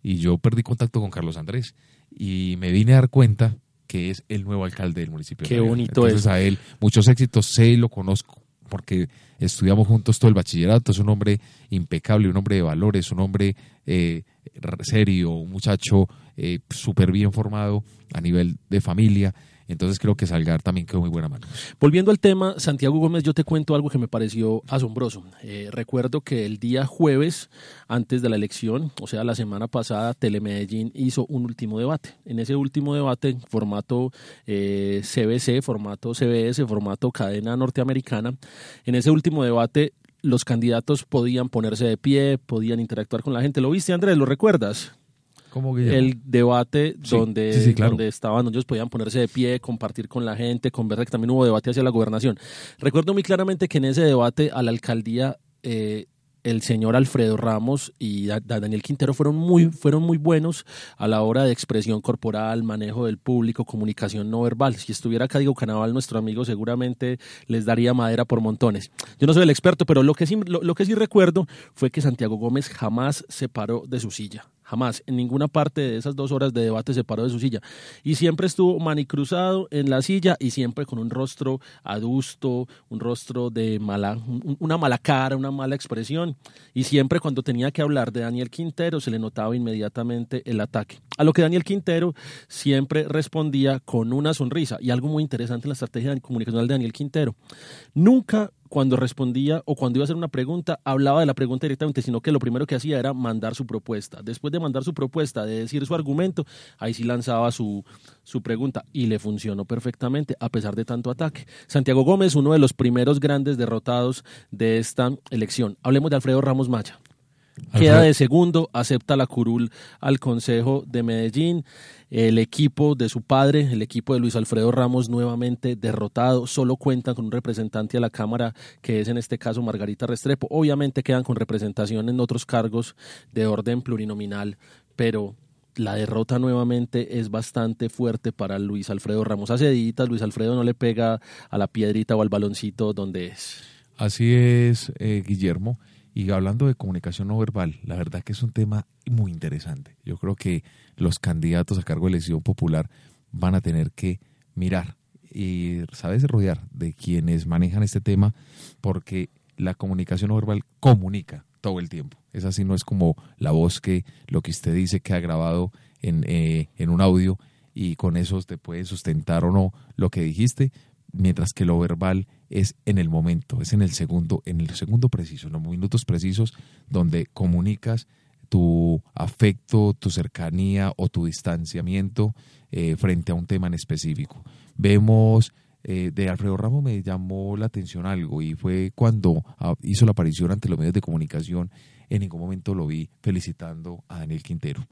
Y yo perdí contacto con Carlos Andrés y me vine a dar cuenta que es el nuevo alcalde del municipio. Qué bonito Entonces, a él muchos éxitos, sé y lo conozco porque estudiamos juntos todo el bachillerato, es un hombre impecable, un hombre de valores, un hombre eh, serio, un muchacho eh, súper bien formado a nivel de familia Entonces creo que Salgar también quedó muy buena mano. Volviendo al tema, Santiago Gómez, yo te cuento algo que me pareció asombroso. Eh, recuerdo que el día jueves, antes de la elección, o sea, la semana pasada, Telemedellín hizo un último debate. En ese último debate, formato CBC, eh, formato CBS, formato cadena norteamericana, en ese último debate los candidatos podían ponerse de pie, podían interactuar con la gente. ¿Lo viste, Andrés? ¿Lo recuerdas? El debate donde, donde estaban, ellos podían ponerse de pie, compartir con la gente, conversar, que también hubo debate hacia la gobernación. Recuerdo muy claramente que en ese debate a la alcaldía eh, el señor Alfredo Ramos y Daniel Quintero fueron muy, fueron muy buenos a la hora de expresión corporal, manejo del público, comunicación no verbal. Si estuviera acá Diego Canaval, nuestro amigo, seguramente les daría madera por montones. Yo no soy el experto, pero lo que sí, lo que sí recuerdo fue que Santiago Gómez jamás se paró de su silla Jamás, en ninguna parte de esas dos horas de debate se paró de su silla. Y siempre estuvo manicruzado en la silla y siempre con un rostro adusto, un rostro de mala, una mala cara, una mala expresión. Y siempre cuando tenía que hablar de Daniel Quintero se le notaba inmediatamente el ataque. A lo que Daniel Quintero siempre respondía con una sonrisa. Y algo muy interesante en la estrategia comunicacional de Daniel Quintero. Nunca cuando respondía o cuando iba a hacer una pregunta, hablaba de la pregunta directamente, sino que lo primero que hacía era mandar su propuesta. Después de mandar su propuesta, de decir su argumento, ahí sí lanzaba su, su pregunta y le funcionó perfectamente a pesar de tanto ataque. Santiago Gómez, uno de los primeros grandes derrotados de esta elección. Hablemos de Alfredo Ramos Maya. Queda de segundo, acepta la curul al Consejo de Medellín. El equipo de su padre, el equipo de Luis Alfredo Ramos, nuevamente derrotado. Solo cuentan con un representante a la Cámara, que es en este caso Margarita Restrepo. Obviamente quedan con representación en otros cargos de orden plurinominal, pero la derrota nuevamente es bastante fuerte para Luis Alfredo Ramos. Hace Luis Alfredo no le pega a la piedrita o al baloncito donde es. Así es, eh, Guillermo. Y hablando de comunicación no verbal, la verdad que es un tema muy interesante. Yo creo que los candidatos a cargo de elección popular van a tener que mirar y, ¿sabes?, rodear de quienes manejan este tema, porque la comunicación no verbal comunica todo el tiempo. Es así, no es como la voz que lo que usted dice queda grabado en, eh, en un audio y con eso te puede sustentar o no lo que dijiste, mientras que lo verbal es en el momento, es en el segundo, en el segundo preciso, en los minutos precisos donde comunicas tu afecto, tu cercanía o tu distanciamiento eh, frente a un tema en específico. Vemos eh, de Alfredo Ramos me llamó la atención algo y fue cuando ah, hizo la aparición ante los medios de comunicación, en ningún momento lo vi felicitando a Daniel Quintero.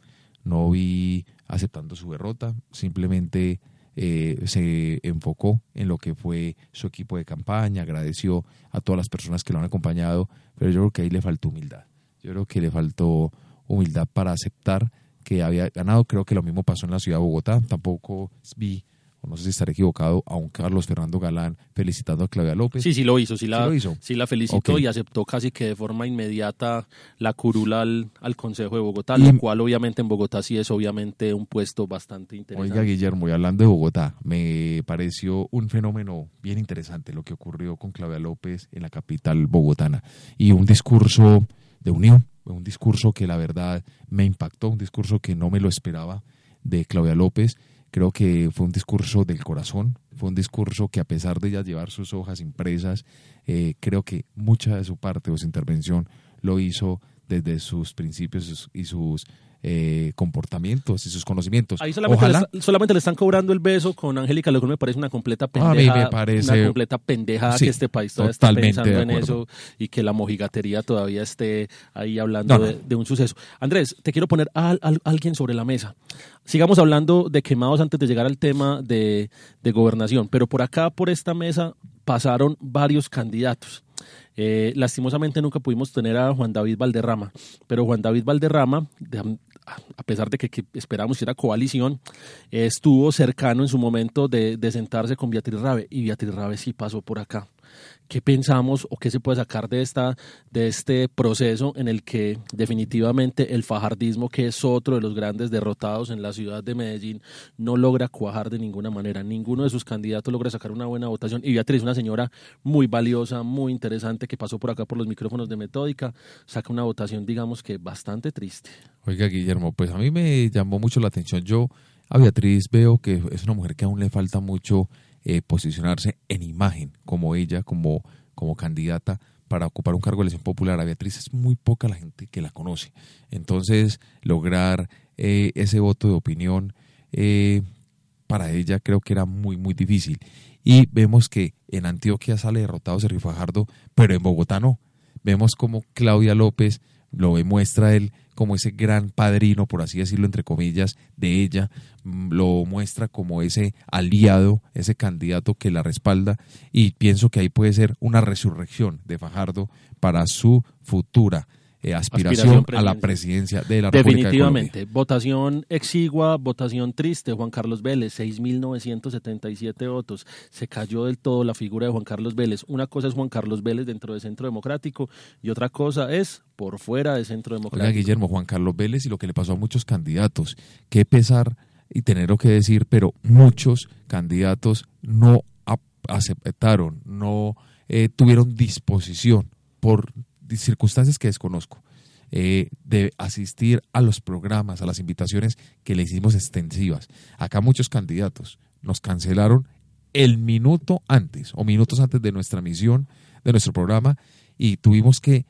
No vi aceptando su derrota, simplemente eh, se enfocó en lo que fue su equipo de campaña, agradeció a todas las personas que lo han acompañado, pero yo creo que ahí le faltó humildad. Yo creo que le faltó humildad para aceptar que había ganado. Creo que lo mismo pasó en la ciudad de Bogotá. Tampoco vi no sé si estaré equivocado, a un Carlos Fernando Galán felicitando a Claudia López. Sí, sí lo hizo, sí la, ¿Sí la felicitó y aceptó casi que de forma inmediata la curula al, Consejo de Bogotá, lo cual obviamente en Bogotá sí es obviamente un puesto bastante interesante. Oiga, Guillermo, y hablando de Bogotá, me pareció un fenómeno bien interesante lo que ocurrió con Claudia López en la capital bogotana y un discurso de unión, un discurso que la verdad me impactó, un discurso que no me lo esperaba de Claudia López Creo que fue un discurso del corazón, fue un discurso que a pesar de ya llevar sus hojas impresas, eh, creo que mucha de su parte o su intervención lo hizo desde sus principios y sus eh, comportamientos y sus conocimientos. Ahí solamente, le, solamente le están cobrando el beso con Angélica, lo que me parece una completa pendeja. A mí me parece. Una completa pendeja que este país todavía está pensando en eso y que la mojigatería todavía esté ahí hablando De, un suceso. Andrés, te quiero poner a, alguien sobre la mesa. Sigamos hablando de quemados antes de llegar al tema de, de gobernación, pero por acá, por esta mesa, pasaron varios candidatos. Eh, lastimosamente nunca pudimos tener a Juan David Valderrama, pero Juan David Valderrama, a pesar de que, esperamos que era coalición, estuvo cercano en su momento de, de sentarse con Beatriz Rabe y Beatriz Rabe sí pasó por acá. ¿Qué pensamos o qué se puede sacar de, esta, de este proceso en el que definitivamente el fajardismo, que es otro de los grandes derrotados en la ciudad de Medellín, no logra cuajar de ninguna manera? Ninguno de sus candidatos logra sacar una buena votación. Y Beatriz, una señora muy valiosa, muy interesante, que pasó por acá por los micrófonos de Metódica, saca una votación, digamos que bastante triste. Oiga, Guillermo, pues a mí me llamó mucho la atención. Yo a Beatriz veo que es una mujer que aún le falta mucho eh, posicionarse en imagen como ella, como, como candidata para ocupar un cargo de elección popular. A Beatriz es muy poca la gente que la conoce. Entonces, lograr eh, ese voto de opinión eh, para ella creo que era muy, muy difícil. Y vemos que en Antioquia sale derrotado Sergio Fajardo, pero en Bogotá no. Vemos como Claudia López lo demuestra él como ese gran padrino, por así decirlo, entre comillas, de ella, mm, lo muestra como ese aliado, ese candidato que la respalda y pienso que ahí puede ser una resurrección de Fajardo para su futura eh, aspiración, a la presidencia de la República Definitivamente. votación exigua, votación triste. Juan Carlos Vélez, 6.977 votos. Se cayó del todo la figura de Juan Carlos Vélez. Una cosa es Juan Carlos Vélez dentro de Centro Democrático y otra cosa es por fuera de Centro Democrático. Oiga, Guillermo, Juan Carlos Vélez y lo que le pasó a muchos candidatos. Qué pesar y tener que decir, pero muchos candidatos no aceptaron, no eh, tuvieron disposición por circunstancias que desconozco, eh, de asistir a los programas, a las invitaciones que le hicimos extensivas. Acá muchos candidatos nos cancelaron el minuto antes o minutos antes de nuestra misión, de nuestro programa, y tuvimos que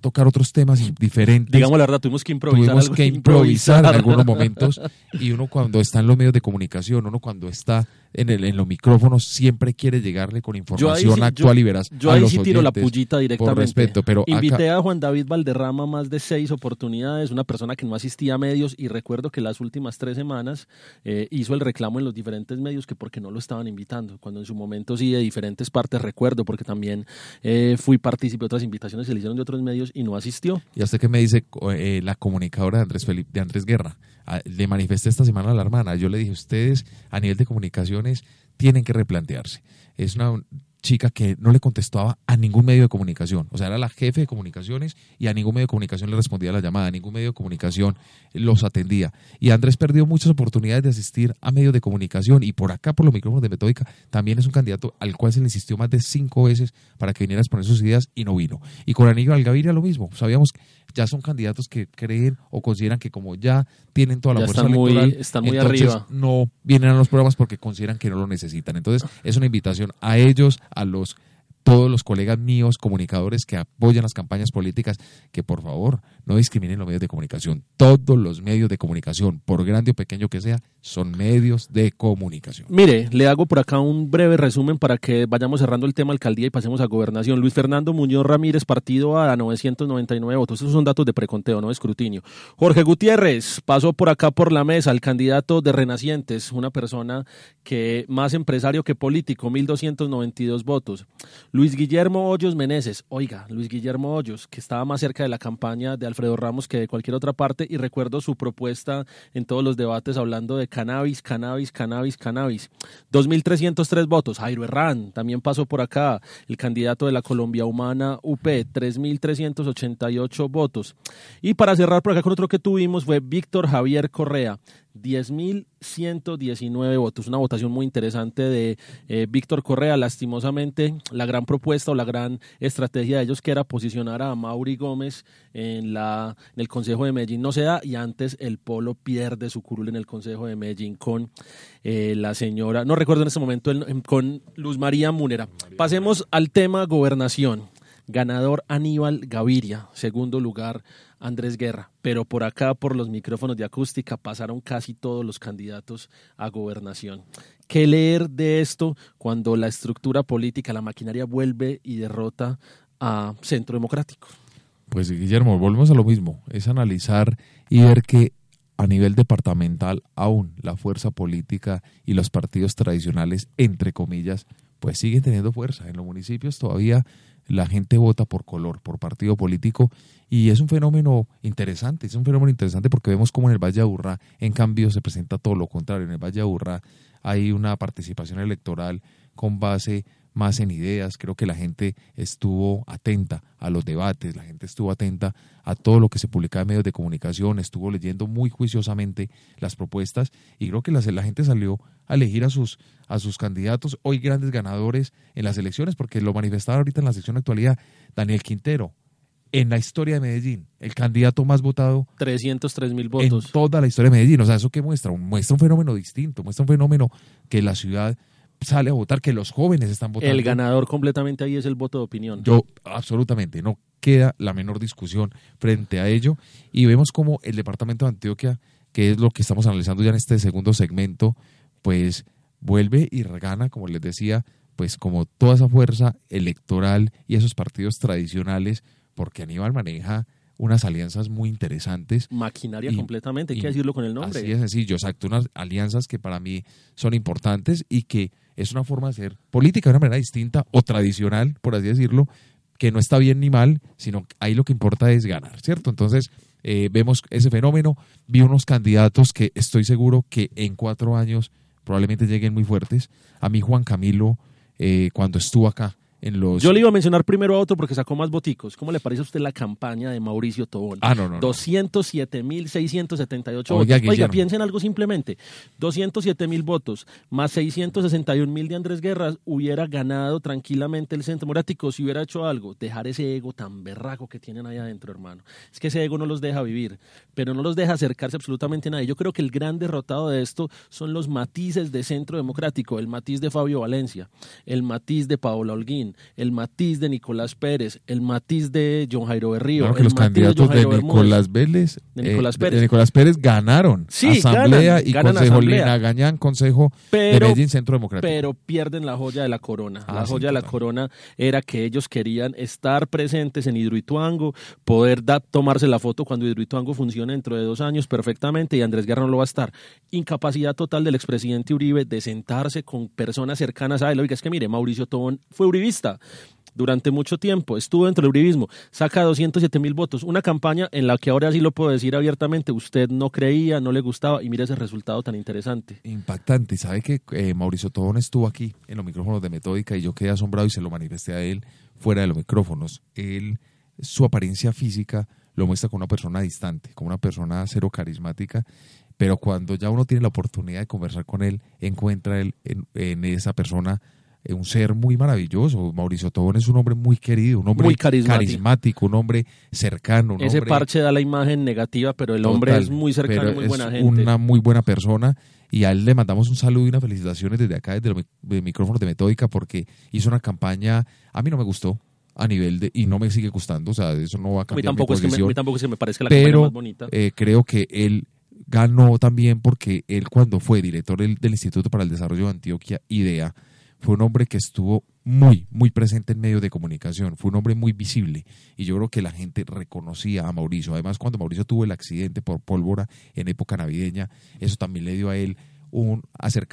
tocar otros temas diferentes. Digamos la verdad, tuvimos que improvisar. Tuvimos que improvisar en algunos momentos. Y uno cuando está en los medios de comunicación, uno cuando está en, el, en los micrófonos siempre quiere llegarle con información actual y veraz. Yo ahí sí tiro la pullita directamente. Por respeto, pero Invité a Juan David Valderrama más de seis oportunidades, una persona que no asistía a medios y recuerdo que las últimas tres semanas eh, hizo el reclamo en los diferentes medios que porque no lo estaban invitando, cuando en su momento sí de diferentes partes recuerdo, porque también eh, fui partícipe de otras invitaciones que le hicieron de otros medios y no asistió. ¿Y hasta que me dice eh, la comunicadora de Andrés, Felipe, de Andrés Guerra? Le manifesté esta semana a la hermana. Yo le dije, ustedes a nivel de comunicaciones tienen que replantearse. Es una chica que no le contestaba a ningún medio de comunicación. O sea, era la jefe de comunicaciones y a ningún medio de comunicación le respondía la llamada, a ningún medio de comunicación los atendía. Y Andrés perdió muchas oportunidades de asistir a medios de comunicación y por acá, por los micrófonos de Metódica, también es un candidato al cual se le insistió más de cinco veces para que viniera a exponer sus ideas y no vino. Y con Aníbal Algaviria lo mismo. Sabíamos ya son candidatos que creen o consideran que como ya tienen toda la fuerza están electoral, muy, están muy arriba. no vienen a los programas porque consideran que no lo necesitan. Entonces, es una invitación a ellos, a los todos los colegas míos, comunicadores que apoyan las campañas políticas, que por favor no discriminen los medios de comunicación. Todos los medios de comunicación, por grande o pequeño que sea, son medios de comunicación. Mire, le hago por acá un breve resumen para que vayamos cerrando el tema alcaldía y pasemos a gobernación. Luis Fernando Muñoz Ramírez, partido a 999 votos. Esos son datos de preconteo, no de escrutinio. Jorge Gutiérrez pasó por acá por la mesa, el candidato de Renacientes, una persona que más empresario que político, 1292 votos. Luis Guillermo Hoyos Meneses, oiga, Luis Guillermo Hoyos, que estaba más cerca de la campaña de Alfredo Ramos que de cualquier otra parte, y recuerdo su propuesta en todos los debates hablando de cannabis, cannabis, cannabis, cannabis. 2.303 votos. Jairo Herrán también pasó por acá, el candidato de la Colombia Humana UP, 3.388 votos. Y para cerrar por acá con otro que tuvimos fue Víctor Javier Correa, 10.119 votos. Una votación muy interesante de eh, Víctor Correa. Lastimosamente, la gran propuesta o la gran estrategia de ellos que era posicionar a Mauri Gómez en, la, en el Consejo de Medellín no se da y antes el Polo pierde su curul en el Consejo de Medellín con eh, la señora, no recuerdo en este momento, con Luz María Múnera. Pasemos al tema gobernación. Ganador Aníbal Gaviria, segundo lugar Andrés Guerra, pero por acá, por los micrófonos de acústica, pasaron casi todos los candidatos a gobernación. ¿Qué leer de esto cuando la estructura política, la maquinaria vuelve y derrota a Centro Democrático? Pues Guillermo, volvemos a lo mismo, es analizar y ver que a nivel departamental aún la fuerza política y los partidos tradicionales, entre comillas, pues siguen teniendo fuerza. En los municipios todavía la gente vota por color, por partido político, y es un fenómeno interesante, es un fenómeno interesante porque vemos como en el Valle de en cambio, se presenta todo lo contrario. En el Valle de hay una participación electoral con base más en ideas. Creo que la gente estuvo atenta a los debates, la gente estuvo atenta a todo lo que se publicaba en medios de comunicación, estuvo leyendo muy juiciosamente las propuestas y creo que la, la gente salió a elegir a sus, a sus candidatos, hoy grandes ganadores en las elecciones, porque lo manifestaba ahorita en la sección de actualidad Daniel Quintero. en la historia de Medellín, el candidato más votado 303 mil en votos. toda la historia de Medellín. O sea, ¿eso qué muestra? Muestra un fenómeno distinto, muestra un fenómeno que la ciudad sale a votar, que los jóvenes están votando. El ganador completamente ahí es el voto de opinión. Yo, absolutamente, no queda la menor discusión frente a ello. Y vemos como el departamento de Antioquia, que es lo que estamos analizando ya en este segundo segmento, pues vuelve y regana, como les decía, pues como toda esa fuerza electoral y esos partidos tradicionales, porque Aníbal maneja unas alianzas muy interesantes. Maquinaria Y- completamente, hay y que decirlo con el nombre. Así es sencillo, exacto, unas alianzas que para mí son importantes y que es una forma de hacer política de una manera distinta o tradicional, por así decirlo, que no está bien ni mal, sino ahí lo que importa es ganar, ¿cierto? Entonces, eh, vemos ese fenómeno, vi unos candidatos que estoy seguro que en cuatro años probablemente lleguen muy fuertes. A mí Juan Camilo, eh, cuando estuvo acá en los... Yo le iba a mencionar primero a otro porque sacó más voticos. ¿Cómo le parece a usted la campaña de Mauricio Tobón? Ah, no, no, no. 207.678 Oiga, votos. Oiga, piensen algo simplemente. 207.000 votos más 661.000 de Andrés Guerras hubiera ganado tranquilamente el Centro Democrático si hubiera hecho algo. Dejar ese ego tan berraco que tienen ahí adentro, hermano. Es que ese ego no los deja vivir, pero no los deja acercarse absolutamente a nadie. Yo creo que el gran derrotado de esto son los matices de Centro Democrático. El matiz de Fabio Valencia, el matiz de Paola Holguín, el matiz de Nicolás Pérez, el matiz de John Jairo Berrío. Claro que el los matiz candidatos de Bermúdez. Nicolás Vélez, De Nicolás eh, Pérez. de Nicolás Pérez ganaron Sí, Asamblea ganan, y ganan Consejo Asamblea. Lina Gañán, Consejo de Pero- Medellín Centro Democrático. pero pierden la joya de la corona. Ah, la sí, joya de la corona era que ellos querían estar presentes en Hidroituango, poder da- tomarse la foto cuando Hidroituango funcione dentro de dos años perfectamente y Andrés Guerra no lo va a estar. Incapacidad total del expresidente Uribe de sentarse con personas cercanas a él. Oiga, es que mire, Mauricio Tobón fue uribista durante mucho tiempo, estuvo dentro del uribismo, saca 207 mil votos, una campaña en la que ahora sí lo puedo decir abiertamente, usted no creía, no le gustaba y mire ese resultado tan interesante. Impactante. Y sabe que eh, Mauricio Tobón estuvo aquí en los micrófonos de Metódica y yo quedé asombrado y se lo manifesté a él fuera de los micrófonos. Él, su apariencia física lo muestra como una persona distante, como una persona cero carismática, pero cuando ya uno tiene la oportunidad de conversar con él, encuentra él en, esa persona un ser muy maravilloso. Mauricio Tobón es un hombre muy querido, un hombre Muy carismático. carismático, un hombre cercano. Un Ese hombre parche da la imagen negativa, pero el hombre es muy cercano, pero muy es buena gente. Una muy buena persona y a él le mandamos un saludo y unas felicitaciones desde acá, desde los micrófonos de Metódica, porque hizo una campaña, a mí no me gustó a nivel de, y no me sigue gustando, o sea, eso no va a a, mí cambiar mi tampoco es que me, mí tampoco es que me parezca la campaña pero más bonita. eh, creo que él ganó también porque él cuando fue director del, del Instituto para el Desarrollo de Antioquia, IDEA, fue un hombre que estuvo muy, muy presente en medios de comunicación, fue un hombre muy visible y yo creo que la gente reconocía a Mauricio. Además, cuando Mauricio tuvo el accidente por pólvora en época navideña, eso también le dio a él un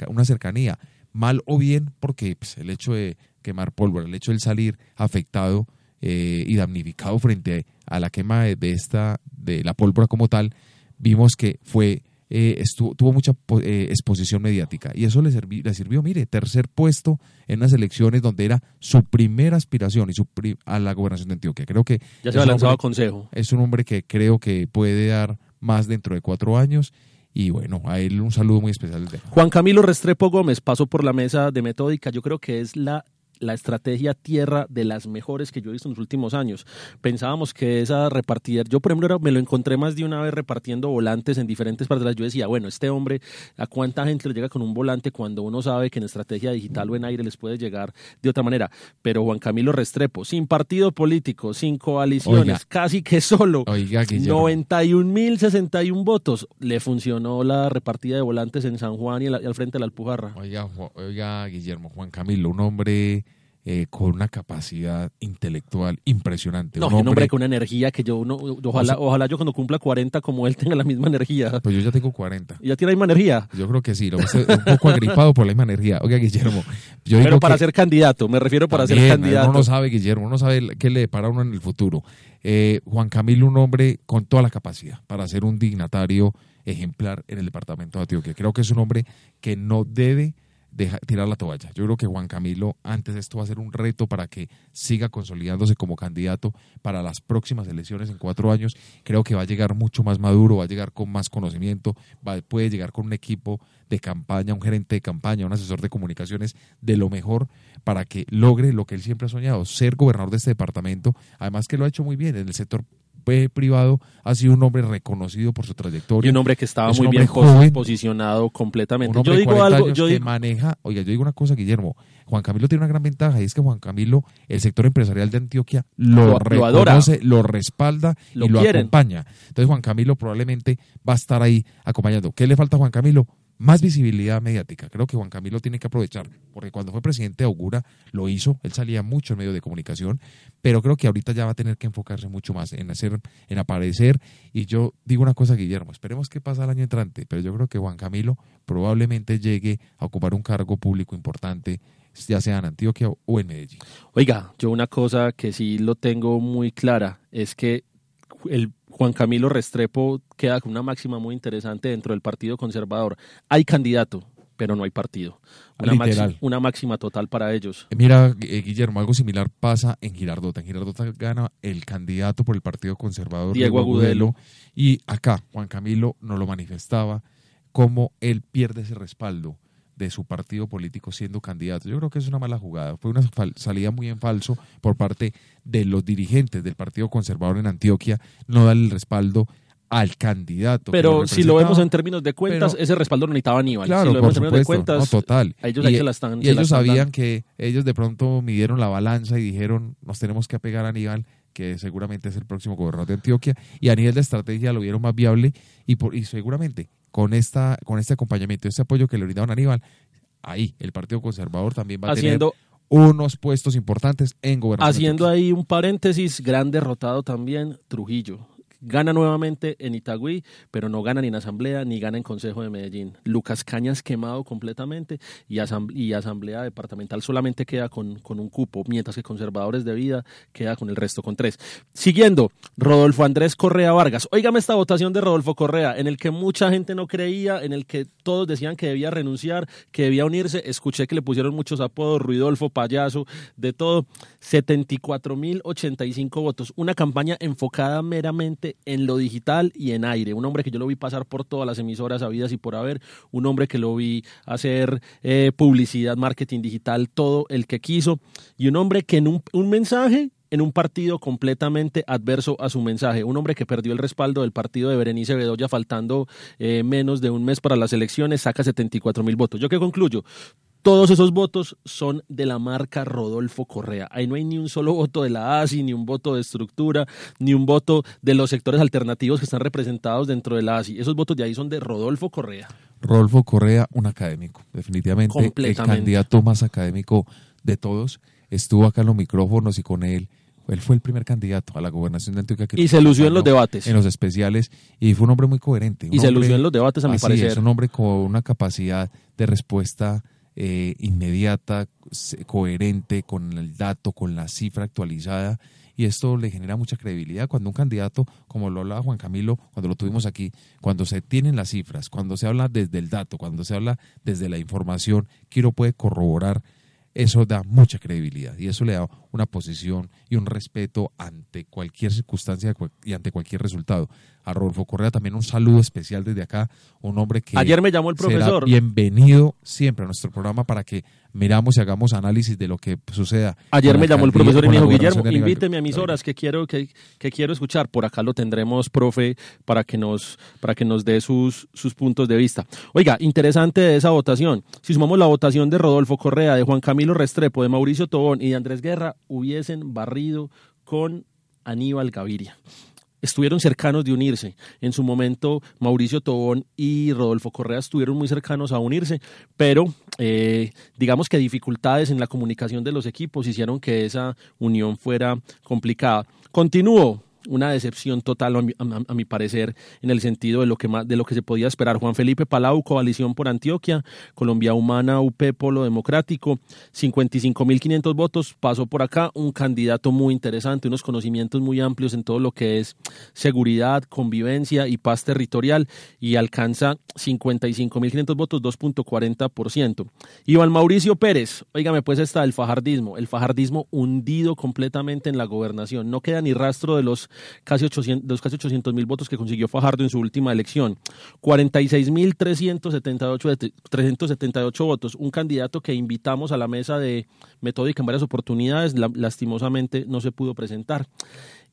una cercanía, mal o bien, porque pues, el hecho de quemar pólvora, el hecho de salir afectado eh, y damnificado frente a la quema de esta, de la pólvora como tal, vimos que fue eh, estuvo, tuvo mucha eh, exposición mediática y eso le, le sirvió, mire, tercer puesto en unas elecciones donde era su primera aspiración y su pri- a la gobernación de Antioquia. Creo que Ya se ha lanzado a hombre- consejo. es un hombre que creo que puede dar más dentro de cuatro años y bueno, a él un saludo muy especial. Juan Camilo Restrepo Gómez pasó por la mesa de Metódica. Yo creo que es la, la estrategia tierra de las mejores que yo he visto en los últimos años. Pensábamos que esa repartida, yo por ejemplo era- me lo encontré más de una vez repartiendo volantes en diferentes partes. Yo decía, bueno, este hombre, ¿a cuánta gente le llega con un volante cuando uno sabe que en estrategia digital o en aire les puede llegar de otra manera? Pero Juan Camilo Restrepo, sin partido político, sin coaliciones, Oiga. casi que solo. Oiga, Guillermo. 91.061 votos. Le funcionó la repartida de volantes en San Juan y, al- y al frente de la Alpujarra. Oiga, oiga, Guillermo, Juan Camilo, un hombre eh, con una capacidad intelectual impresionante. No, un hombre hombre, con una energía que yo, uno, ojalá, sea- ojalá yo cuando cumpla 40 como él tenga la misma energía. Pues yo ya tengo 40. ¿Y ya tiene la misma energía? Yo creo que sí, lo veo un poco agripado por la misma energía. Oiga, Guillermo, yo Pero digo para que ser candidato, me refiero para ser candidato. Uno no sabe, Guillermo, uno no sabe qué le depara uno en el futuro. Eh, Juan Camilo, un hombre con toda la capacidad para ser un dignatario ejemplar en el departamento de Antioquia. Creo que es un hombre que no debe deja, tirar la toalla. Yo creo que Juan Camilo, antes esto va a ser un reto para que siga consolidándose como candidato para las próximas elecciones en cuatro años. Creo que va a llegar mucho más maduro, va a llegar con más conocimiento, va, puede llegar con un equipo de campaña, un gerente de campaña, un asesor de comunicaciones de lo mejor para que logre lo que él siempre ha soñado, ser gobernador de este departamento. Además que lo ha hecho muy bien en el sector privado ha sido un hombre reconocido por su trayectoria. Y un hombre que estaba muy bien posicionado completamente. yo digo algo, yo que maneja, oiga, yo digo una cosa, Guillermo, Juan Camilo tiene una gran ventaja y es que Juan Camilo, el sector empresarial de Antioquia, lo, reconoce, lo, respalda y lo acompaña. Entonces Juan Camilo probablemente va a estar ahí acompañando. ¿Qué le falta a Juan Camilo? Más visibilidad mediática. Creo que Juan Camilo tiene que aprovechar, porque cuando fue presidente de Augura lo hizo, él salía mucho en medio de comunicación, pero creo que ahorita ya va a tener que enfocarse mucho más en hacer, en aparecer. Y yo digo una cosa, Guillermo, esperemos que pasa el año entrante, pero yo creo que Juan Camilo probablemente llegue a ocupar un cargo público importante ya sea en Antioquia o en Medellín. Oiga, yo una cosa que sí lo tengo muy clara es que el Juan Camilo Restrepo queda con una máxima muy interesante dentro del Partido Conservador. Hay candidato, pero no hay partido. Una, máxima, una máxima total para ellos. Mira, eh, Guillermo, algo similar pasa en Girardota. En Girardota gana el candidato por el Partido Conservador, Diego, Agudelo, y acá Juan Camilo no lo manifestaba, como él pierde ese respaldo de su partido político siendo candidato. Yo creo que es una mala jugada. Fue una salida muy en falso por parte de los dirigentes del Partido Conservador en Antioquia, no darle el respaldo al candidato. Pero si lo vemos en términos de cuentas, ese respaldo no necesitaba Aníbal. Claro, si lo vemos en términos de cuentas, total. Ellos y, están, y ellos sabían que ellos de pronto midieron la balanza y dijeron, nos tenemos que apegar a Aníbal que seguramente es el próximo gobernador de Antioquia, y a nivel de estrategia lo vieron más viable y, por, y seguramente con, esta, con este acompañamiento, este apoyo que le brindaron a Aníbal, ahí el Partido Conservador también va a tener unos puestos importantes en gobernación. Haciendo ahí un paréntesis, gran derrotado también Trujillo. Gana nuevamente en Itagüí, pero no gana ni en Asamblea ni gana en Consejo de Medellín. Lucas Cañas quemado completamente y, Asamblea Departamental solamente queda con, con, un cupo, mientras que Conservadores de Vida queda con el resto, con tres. Siguiendo, Rodolfo Andrés Correa Vargas. Óigame esta votación de Rodolfo Correa, en el que mucha gente no creía, en el que todos decían que debía renunciar, que debía unirse. Escuché que le pusieron muchos apodos, Ruidolfo, payaso, de todo. 74.085 votos. Una campaña enfocada meramente en lo digital y en aire. Un hombre que yo lo vi pasar por todas las emisoras habidas y por haber. Un hombre que lo vi hacer eh, publicidad, marketing digital, todo el que quiso. Y un hombre que en un, un mensaje en un partido completamente adverso a su mensaje. Un hombre que perdió el respaldo del partido de Berenice Bedoya faltando eh, menos de un mes para las elecciones, saca 74 mil votos. ¿Yo qué concluyo? Todos esos votos son de la marca Rodolfo Correa. Ahí no hay ni un solo voto de la ASI, ni un voto de estructura, ni un voto de los sectores alternativos que están representados dentro de la ASI. Esos votos de ahí son de Rodolfo Correa. Rodolfo Correa, un académico, definitivamente el candidato más académico de todos. Estuvo acá en los micrófonos y con él él fue el primer candidato a la gobernación de Antioquia. y se lució en los debates. En los especiales. Y fue un hombre muy coherente. Y se lució en los debates, a mi parecer. Es un hombre con una capacidad de respuesta eh, inmediata, coherente, con el dato, con la cifra actualizada. Y esto le genera mucha credibilidad cuando un candidato, como lo hablaba Juan Camilo, cuando lo tuvimos aquí, cuando se tienen las cifras, cuando se habla desde el dato, cuando se habla desde la información, que uno puede corroborar eso da mucha credibilidad y eso le da una posición y un respeto ante cualquier circunstancia y ante cualquier resultado. A Rodolfo Correa también un saludo especial desde acá, un hombre que ayer me llamó el profesor. bienvenido siempre a nuestro programa para que miramos y hagamos análisis de lo que suceda. Ayer me llamó el profesor y me dijo, Guillermo, invíteme a mis horas que quiero, que, quiero escuchar. Por acá lo tendremos, profe, para que nos, para que nos dé sus, sus puntos de vista. Oiga, interesante esa votación. Si sumamos la votación de Rodolfo Correa, de Juan Camilo Restrepo, de Mauricio Tobón y de Andrés Guerra, hubiesen barrido con Aníbal Gaviria estuvieron cercanos de unirse. En su momento, Mauricio Tobón y Rodolfo Correa estuvieron muy cercanos a unirse, pero eh, digamos que dificultades en la comunicación de los equipos hicieron que esa unión fuera complicada. Continúo. Una decepción total, a mi, parecer, en el sentido de lo, que más, de lo que se podía esperar. Juan Felipe Palau, Coalición por Antioquia, Colombia Humana, UP, Polo Democrático, 55.500 votos, pasó por acá un candidato muy interesante, unos conocimientos muy amplios en todo lo que es seguridad, convivencia y paz territorial, y alcanza 55.500 votos, 2.40%. Iván Mauricio Pérez, oígame, pues está el fajardismo, el fajardismo hundido completamente en la gobernación, no queda ni rastro de los casi 800 los casi 800 mil votos que consiguió Fajardo en su última elección. 46 mil 378 votos. Un candidato que invitamos a la mesa de Metódica en varias oportunidades, lastimosamente no se pudo presentar.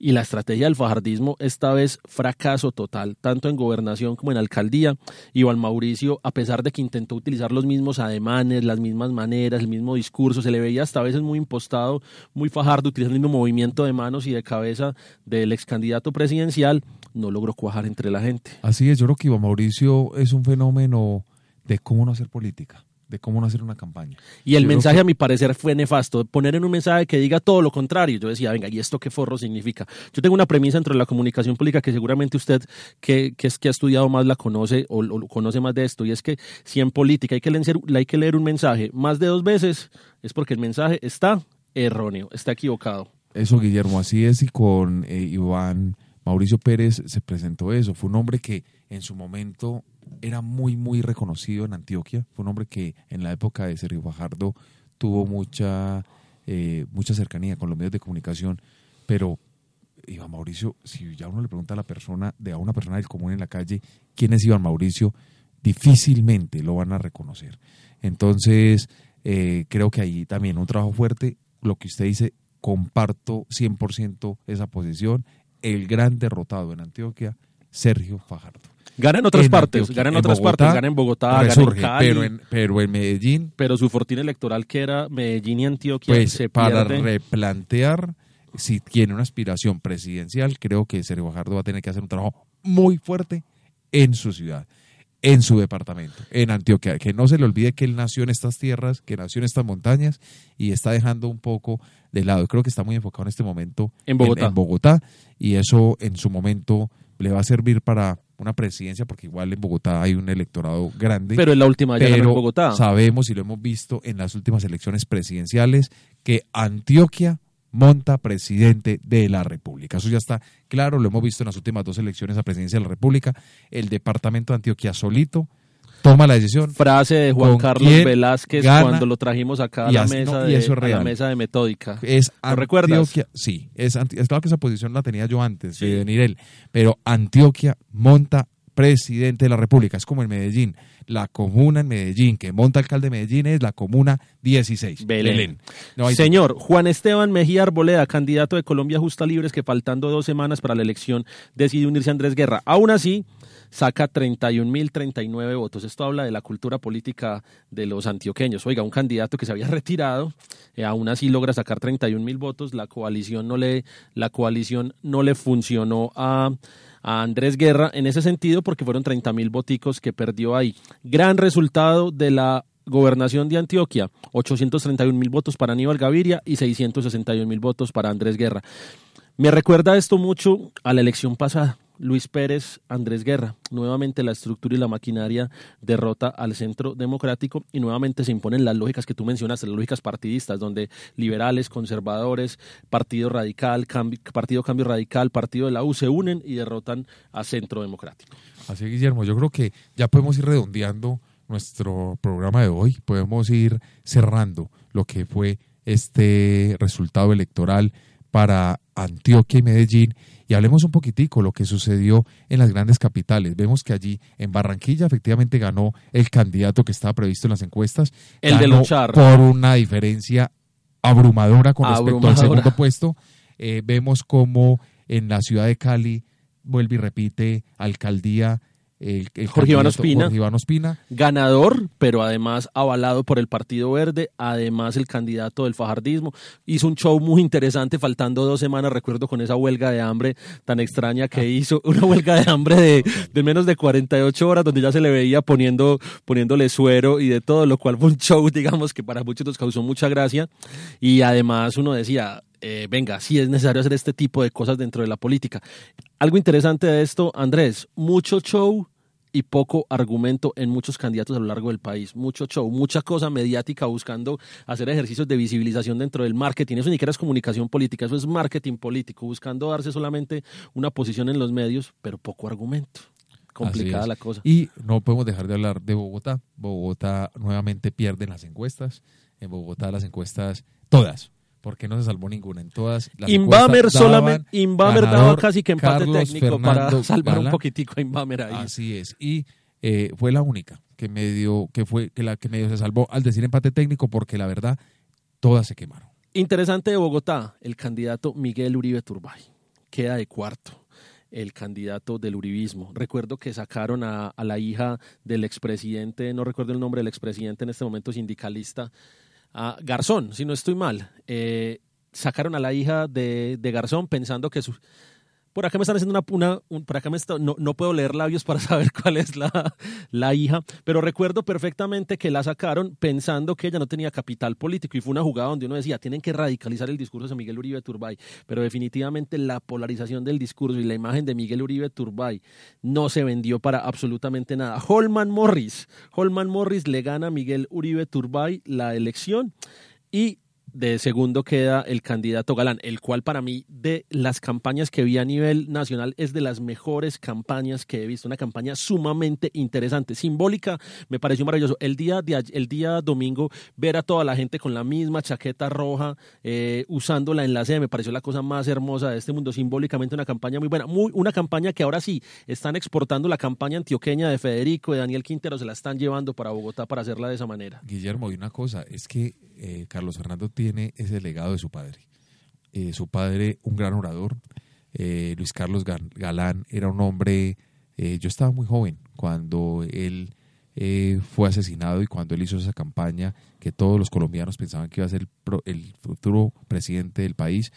Y la estrategia del fajardismo esta vez fracaso total, tanto en gobernación como en alcaldía. Iván Mauricio, a pesar de que intentó utilizar los mismos ademanes, las mismas maneras, el mismo discurso, se le veía hasta a veces muy impostado, muy fajardo, utilizando el mismo movimiento de manos y de cabeza del ex candidato presidencial, no logró cuajar entre la gente. Así es, yo creo que Iván Mauricio es un fenómeno de cómo no hacer política de cómo no hacer una campaña. Y el mensaje, a mi parecer, fue nefasto. Poner en un mensaje que diga todo lo contrario. Yo decía, venga, ¿y esto qué forro significa? Yo tengo una premisa dentro de la comunicación pública que seguramente usted, que, que es que ha estudiado más, la conoce o, conoce más de esto. Y es que si en política hay que, leer, hay que leer un mensaje más de dos veces, es porque el mensaje está erróneo, está equivocado. Eso, Guillermo, así es. Y con eh, Iván Mauricio Pérez se presentó eso. Fue un hombre que en su momento era muy, muy reconocido en Antioquia. Fue un hombre que en la época de Sergio Fajardo tuvo mucha, eh, mucha cercanía con los medios de comunicación, pero Iván Mauricio, si ya uno le pregunta a la persona, de a una persona del común en la calle, quién es Iván Mauricio, difícilmente lo van a reconocer. Entonces, eh, creo que ahí también un trabajo fuerte, lo que usted dice, comparto 100% esa posición, el gran derrotado en Antioquia, Sergio Fajardo. Gana en otras partes, gana en, otras partes, gana en Bogotá, gana en Cali, pero en, pero en Medellín. Pero su fortuna electoral que era Medellín y Antioquia pues, se para replantear si tiene una aspiración presidencial, creo que Sergio Fajardo va a tener que hacer un trabajo muy fuerte en su ciudad, en su departamento, en Antioquia. Que no se le olvide que él nació en estas tierras, que nació en estas montañas y está dejando un poco de lado. Creo que está muy enfocado en este momento en Bogotá, en Bogotá y eso en su momento le va a servir para una presidencia, porque igual en Bogotá hay un electorado grande. Pero en la última ya en Bogotá. Sabemos y lo hemos visto en las últimas elecciones presidenciales que Antioquia monta presidente de la República. Eso ya está claro, lo hemos visto en las últimas dos elecciones a presidencia de la República. El departamento de Antioquia solito toma la decisión. Frase de Juan Carlos Velázquez cuando lo trajimos acá a la, mesa, de, la mesa de metódica. Es ¿Lo recuerdas? Sí, es, es, claro que esa posición la tenía yo antes de venir él, pero Antioquia monta presidente de la República, es como en Medellín. La comuna en Medellín, que monta alcalde de Medellín, es la comuna 16. Belén. Señor, Juan Esteban Mejía Arboleda, candidato de Colombia Justa Libres, que faltando dos semanas para la elección decidió unirse a Andrés Guerra. Aún así, saca 31.039 votos. Esto habla de la cultura política de los antioqueños. Oiga, un candidato que se había retirado, eh, aún así logra sacar 31.000 votos. La coalición no le, la coalición no le funcionó a a Andrés Guerra en ese sentido porque fueron 30.000 voticos que perdió ahí. Gran resultado de la gobernación de Antioquia, 831 mil votos para Aníbal Gaviria y 661 mil votos para Andrés Guerra. Me recuerda esto mucho a la elección pasada. Luis Pérez, Andrés Guerra. Nuevamente la estructura y la maquinaria derrota al centro democrático y nuevamente se imponen las lógicas que tú mencionaste, las lógicas partidistas, donde liberales, conservadores, Partido Radical, Partido Cambio Radical, Partido de la U se unen y derrotan a centro democrático. Así Guillermo, yo creo que ya podemos ir redondeando nuestro programa de hoy, podemos ir cerrando lo que fue este resultado electoral para Antioquia y Medellín y hablemos un poquitico lo que sucedió en las grandes capitales. Vemos que allí en Barranquilla efectivamente ganó el candidato que estaba previsto en las encuestas. El de luchar. Por una diferencia abrumadora con respecto al segundo puesto. Eh, vemos como en la ciudad de Cali vuelve y repite alcaldía el, Jorge, Iván Ospina, ganador, pero además avalado por el Partido Verde, además el candidato del fajardismo. Hizo un show muy interesante, faltando dos semanas, recuerdo, con esa huelga de hambre tan extraña que hizo, una huelga de hambre de, de menos de 48 horas, donde ya se le veía poniendo, poniéndole suero y de todo, lo cual fue un show, digamos, que para muchos nos causó mucha gracia. Y además uno decía, eh, venga, sí es necesario hacer este tipo de cosas dentro de la política. Algo interesante de esto, Andrés, mucho show y poco argumento en muchos candidatos a lo largo del país. Mucho show, mucha cosa mediática buscando hacer ejercicios de visibilización dentro del marketing. Eso ni siquiera es comunicación política, eso es marketing político, buscando darse solamente una posición en los medios, pero poco argumento. Complicada la cosa. Y no podemos dejar de hablar de Bogotá. Bogotá nuevamente pierde en las encuestas. En Bogotá las encuestas, todas, porque no se salvó ninguna. En todas las Inbamer solamente, Inbamer daba casi que empate técnico para salvar un poquitico a Inbamer ahí. Así es. Y eh, fue la única que medio, que fue, que la que medio se salvó al decir empate técnico, porque la verdad, todas se quemaron. Interesante de Bogotá, el candidato Miguel Uribe Turbay. Queda de cuarto el candidato del uribismo. Recuerdo que sacaron a, a la hija del expresidente, no recuerdo el nombre del expresidente en este momento sindicalista, a Garzón, si no estoy mal. Eh, sacaron a la hija de, de Garzón pensando que su, por acá me están haciendo una, por acá me no, no, puedo leer labios para saber cuál es la, la, hija, pero recuerdo perfectamente que la sacaron pensando que ella no tenía capital político y fue una jugada donde uno decía, tienen que radicalizar el discurso de Miguel Uribe Turbay, pero definitivamente la polarización del discurso y la imagen de Miguel Uribe Turbay no se vendió para absolutamente nada. Holman Morris, Holman Morris le gana a Miguel Uribe Turbay la elección y de segundo queda el candidato Galán, el cual para mí de las campañas que vi a nivel nacional es de las mejores campañas que he visto, una campaña sumamente interesante, simbólica, me pareció maravilloso. El día, de, el día domingo ver a toda la gente con la misma chaqueta roja, eh, usándola la sede, me pareció la cosa más hermosa de este mundo, simbólicamente una campaña muy buena, muy, una campaña que ahora sí están exportando la campaña antioqueña de Federico, de Daniel Quintero, se la están llevando para Bogotá para hacerla de esa manera. Guillermo, y una cosa, es que eh, Carlos Fernando tiene ese legado de su padre. Eh, su padre, un gran orador, eh, Luis Carlos Galán, era un hombre, yo estaba muy joven cuando él fue asesinado y cuando él hizo esa campaña que todos los colombianos pensaban que iba a ser el, futuro presidente del país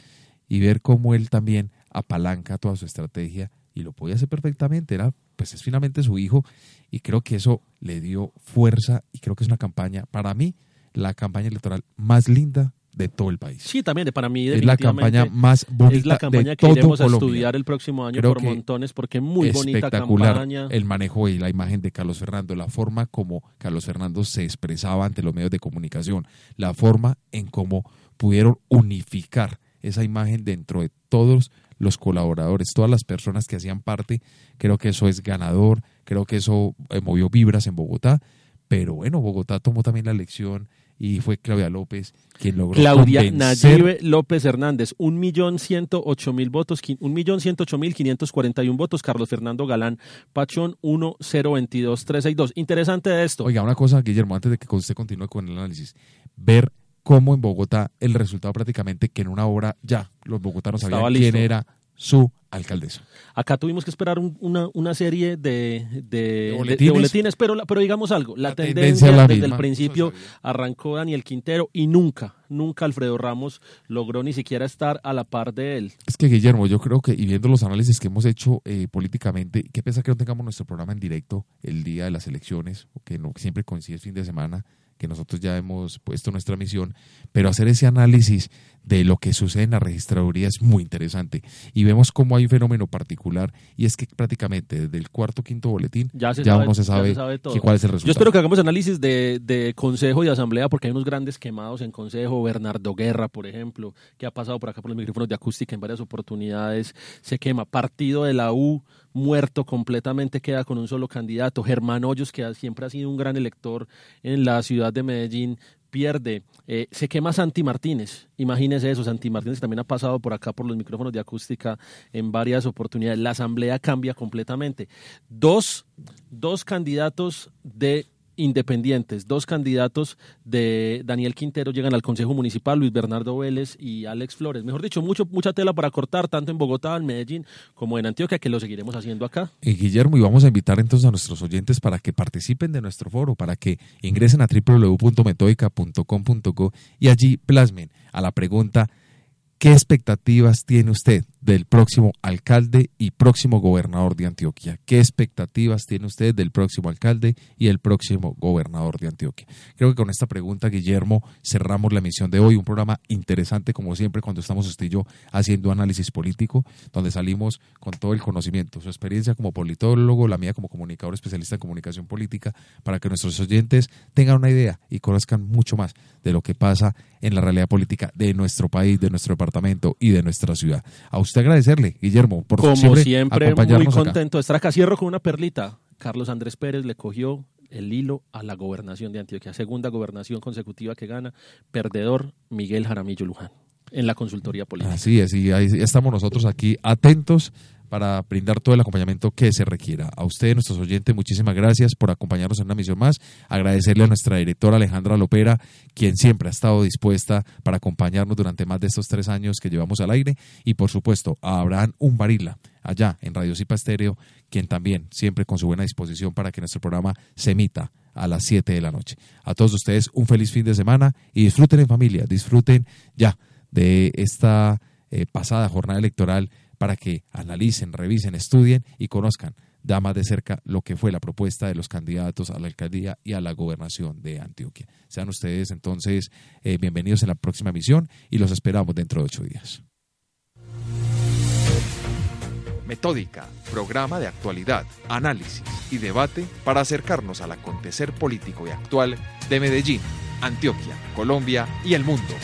y ver cómo él también apalanca toda su estrategia y lo podía hacer perfectamente, era pues es finalmente su hijo y creo que eso le dio fuerza y creo que es una campaña para mí la campaña electoral más linda de todo el país. Sí, también para mí es la campaña más bonita Es la campaña que iremos a estudiar el próximo año por montones porque es muy bonita campaña. El manejo y la imagen de Carlos Fernando, la forma como Carlos Fernando se expresaba ante los medios de comunicación, la forma en cómo pudieron unificar esa imagen dentro de todos los colaboradores, todas las personas que hacían parte, creo que eso es ganador, creo que eso eh, movió vibras en Bogotá, pero bueno, Bogotá tomó también la elección y fue Claudia López quien logró Claudia Nayibe López Hernández, un millón ciento ocho mil votos, un millón ciento ocho mil quinientos cuarenta y un votos, Carlos Fernando Galán Pachón, uno cero veintidós tres dos. Interesante esto. Oiga, una cosa, Guillermo, antes de que usted continúe con el análisis, ver cómo en Bogotá el resultado prácticamente que en una hora ya los bogotanos sabían quién era su alcaldesa. Acá tuvimos que esperar una, una, serie de, de, boletines? pero, pero digamos algo, la, tendencia, desde el principio arrancó Daniel Quintero y nunca, nunca Alfredo Ramos logró ni siquiera estar a la par de él. Es que Guillermo, yo creo que, y viendo los análisis que hemos hecho eh, políticamente, qué pesa que no tengamos nuestro programa en directo el día de las elecciones, que no siempre coincide el fin de semana, que nosotros ya hemos puesto nuestra misión, pero hacer ese análisis de lo que sucede en la registraduría es muy interesante. Y vemos cómo hay un fenómeno particular y es que prácticamente desde el cuarto quinto boletín ya, uno se sabe, cuál es el resultado. Yo espero que hagamos análisis de, de, consejo y asamblea porque hay unos grandes quemados en consejo. Bernardo Guerra, por ejemplo, que ha pasado por acá por los micrófonos de acústica en varias oportunidades, se quema. Partido de la U muerto completamente, queda con un solo candidato. Germán Hoyos, que siempre ha sido un gran elector en la ciudad de Medellín, pierde. Eh, se quema Santi Martínez. Imagínese eso, Santi Martínez también ha pasado por acá por los micrófonos de acústica en varias oportunidades. La asamblea cambia completamente. Dos, dos candidatos de independientes. Dos candidatos de Daniel Quintero llegan al Consejo Municipal, Luis Bernardo Vélez y Alex Flores. Mejor dicho, mucho, mucha tela para cortar, tanto en Bogotá, en Medellín, como en Antioquia, que lo seguiremos haciendo acá. Y Guillermo, y vamos a invitar entonces a nuestros oyentes para que participen de nuestro foro, para que ingresen a www.metodica.com.co y allí plasmen a la pregunta ¿Qué expectativas tiene usted del próximo alcalde y próximo gobernador de Antioquia. ¿Qué expectativas tiene usted del próximo alcalde y el próximo gobernador de Antioquia? Creo que con esta pregunta, Guillermo, cerramos la emisión de hoy. Un programa interesante, como siempre, cuando estamos usted y yo haciendo análisis político, donde salimos con todo el conocimiento, su experiencia como politólogo, la mía como comunicador especialista en comunicación política, para que nuestros oyentes tengan una idea y conozcan mucho más de lo que pasa en la realidad política de nuestro país, de nuestro departamento y de nuestra ciudad. A usted agradecerle, Guillermo, por Como siempre, muy acá. contento de estar acá. Cierro con una perlita. Carlos Andrés Pérez le cogió el hilo a la gobernación de Antioquia. Segunda gobernación consecutiva que gana. Perdedor Miguel Jaramillo Luján en la consultoría política. Así es, y ahí estamos nosotros aquí atentos para brindar todo el acompañamiento que se requiera. A ustedes, nuestros oyentes, muchísimas gracias por acompañarnos en una misión más. Agradecerle a nuestra directora Alejandra Lopera, quien siempre ha estado dispuesta para acompañarnos durante más de estos tres años que llevamos al aire. Y por supuesto, a Abraham Umbarila, allá en Radio Cipa Estéreo, quien también siempre con su buena disposición para que nuestro programa se emita a las 7 de la noche. A todos ustedes, un feliz fin de semana y disfruten en familia, disfruten ya de esta eh, pasada jornada electoral para que analicen, revisen, estudien y conozcan da más de cerca lo que fue la propuesta de los candidatos a la alcaldía y a la gobernación de Antioquia. Sean ustedes entonces eh, bienvenidos en la próxima misión y los esperamos dentro de ocho días. Metódica, programa de actualidad, análisis y debate para acercarnos al acontecer político y actual de Medellín, Antioquia, Colombia y el mundo.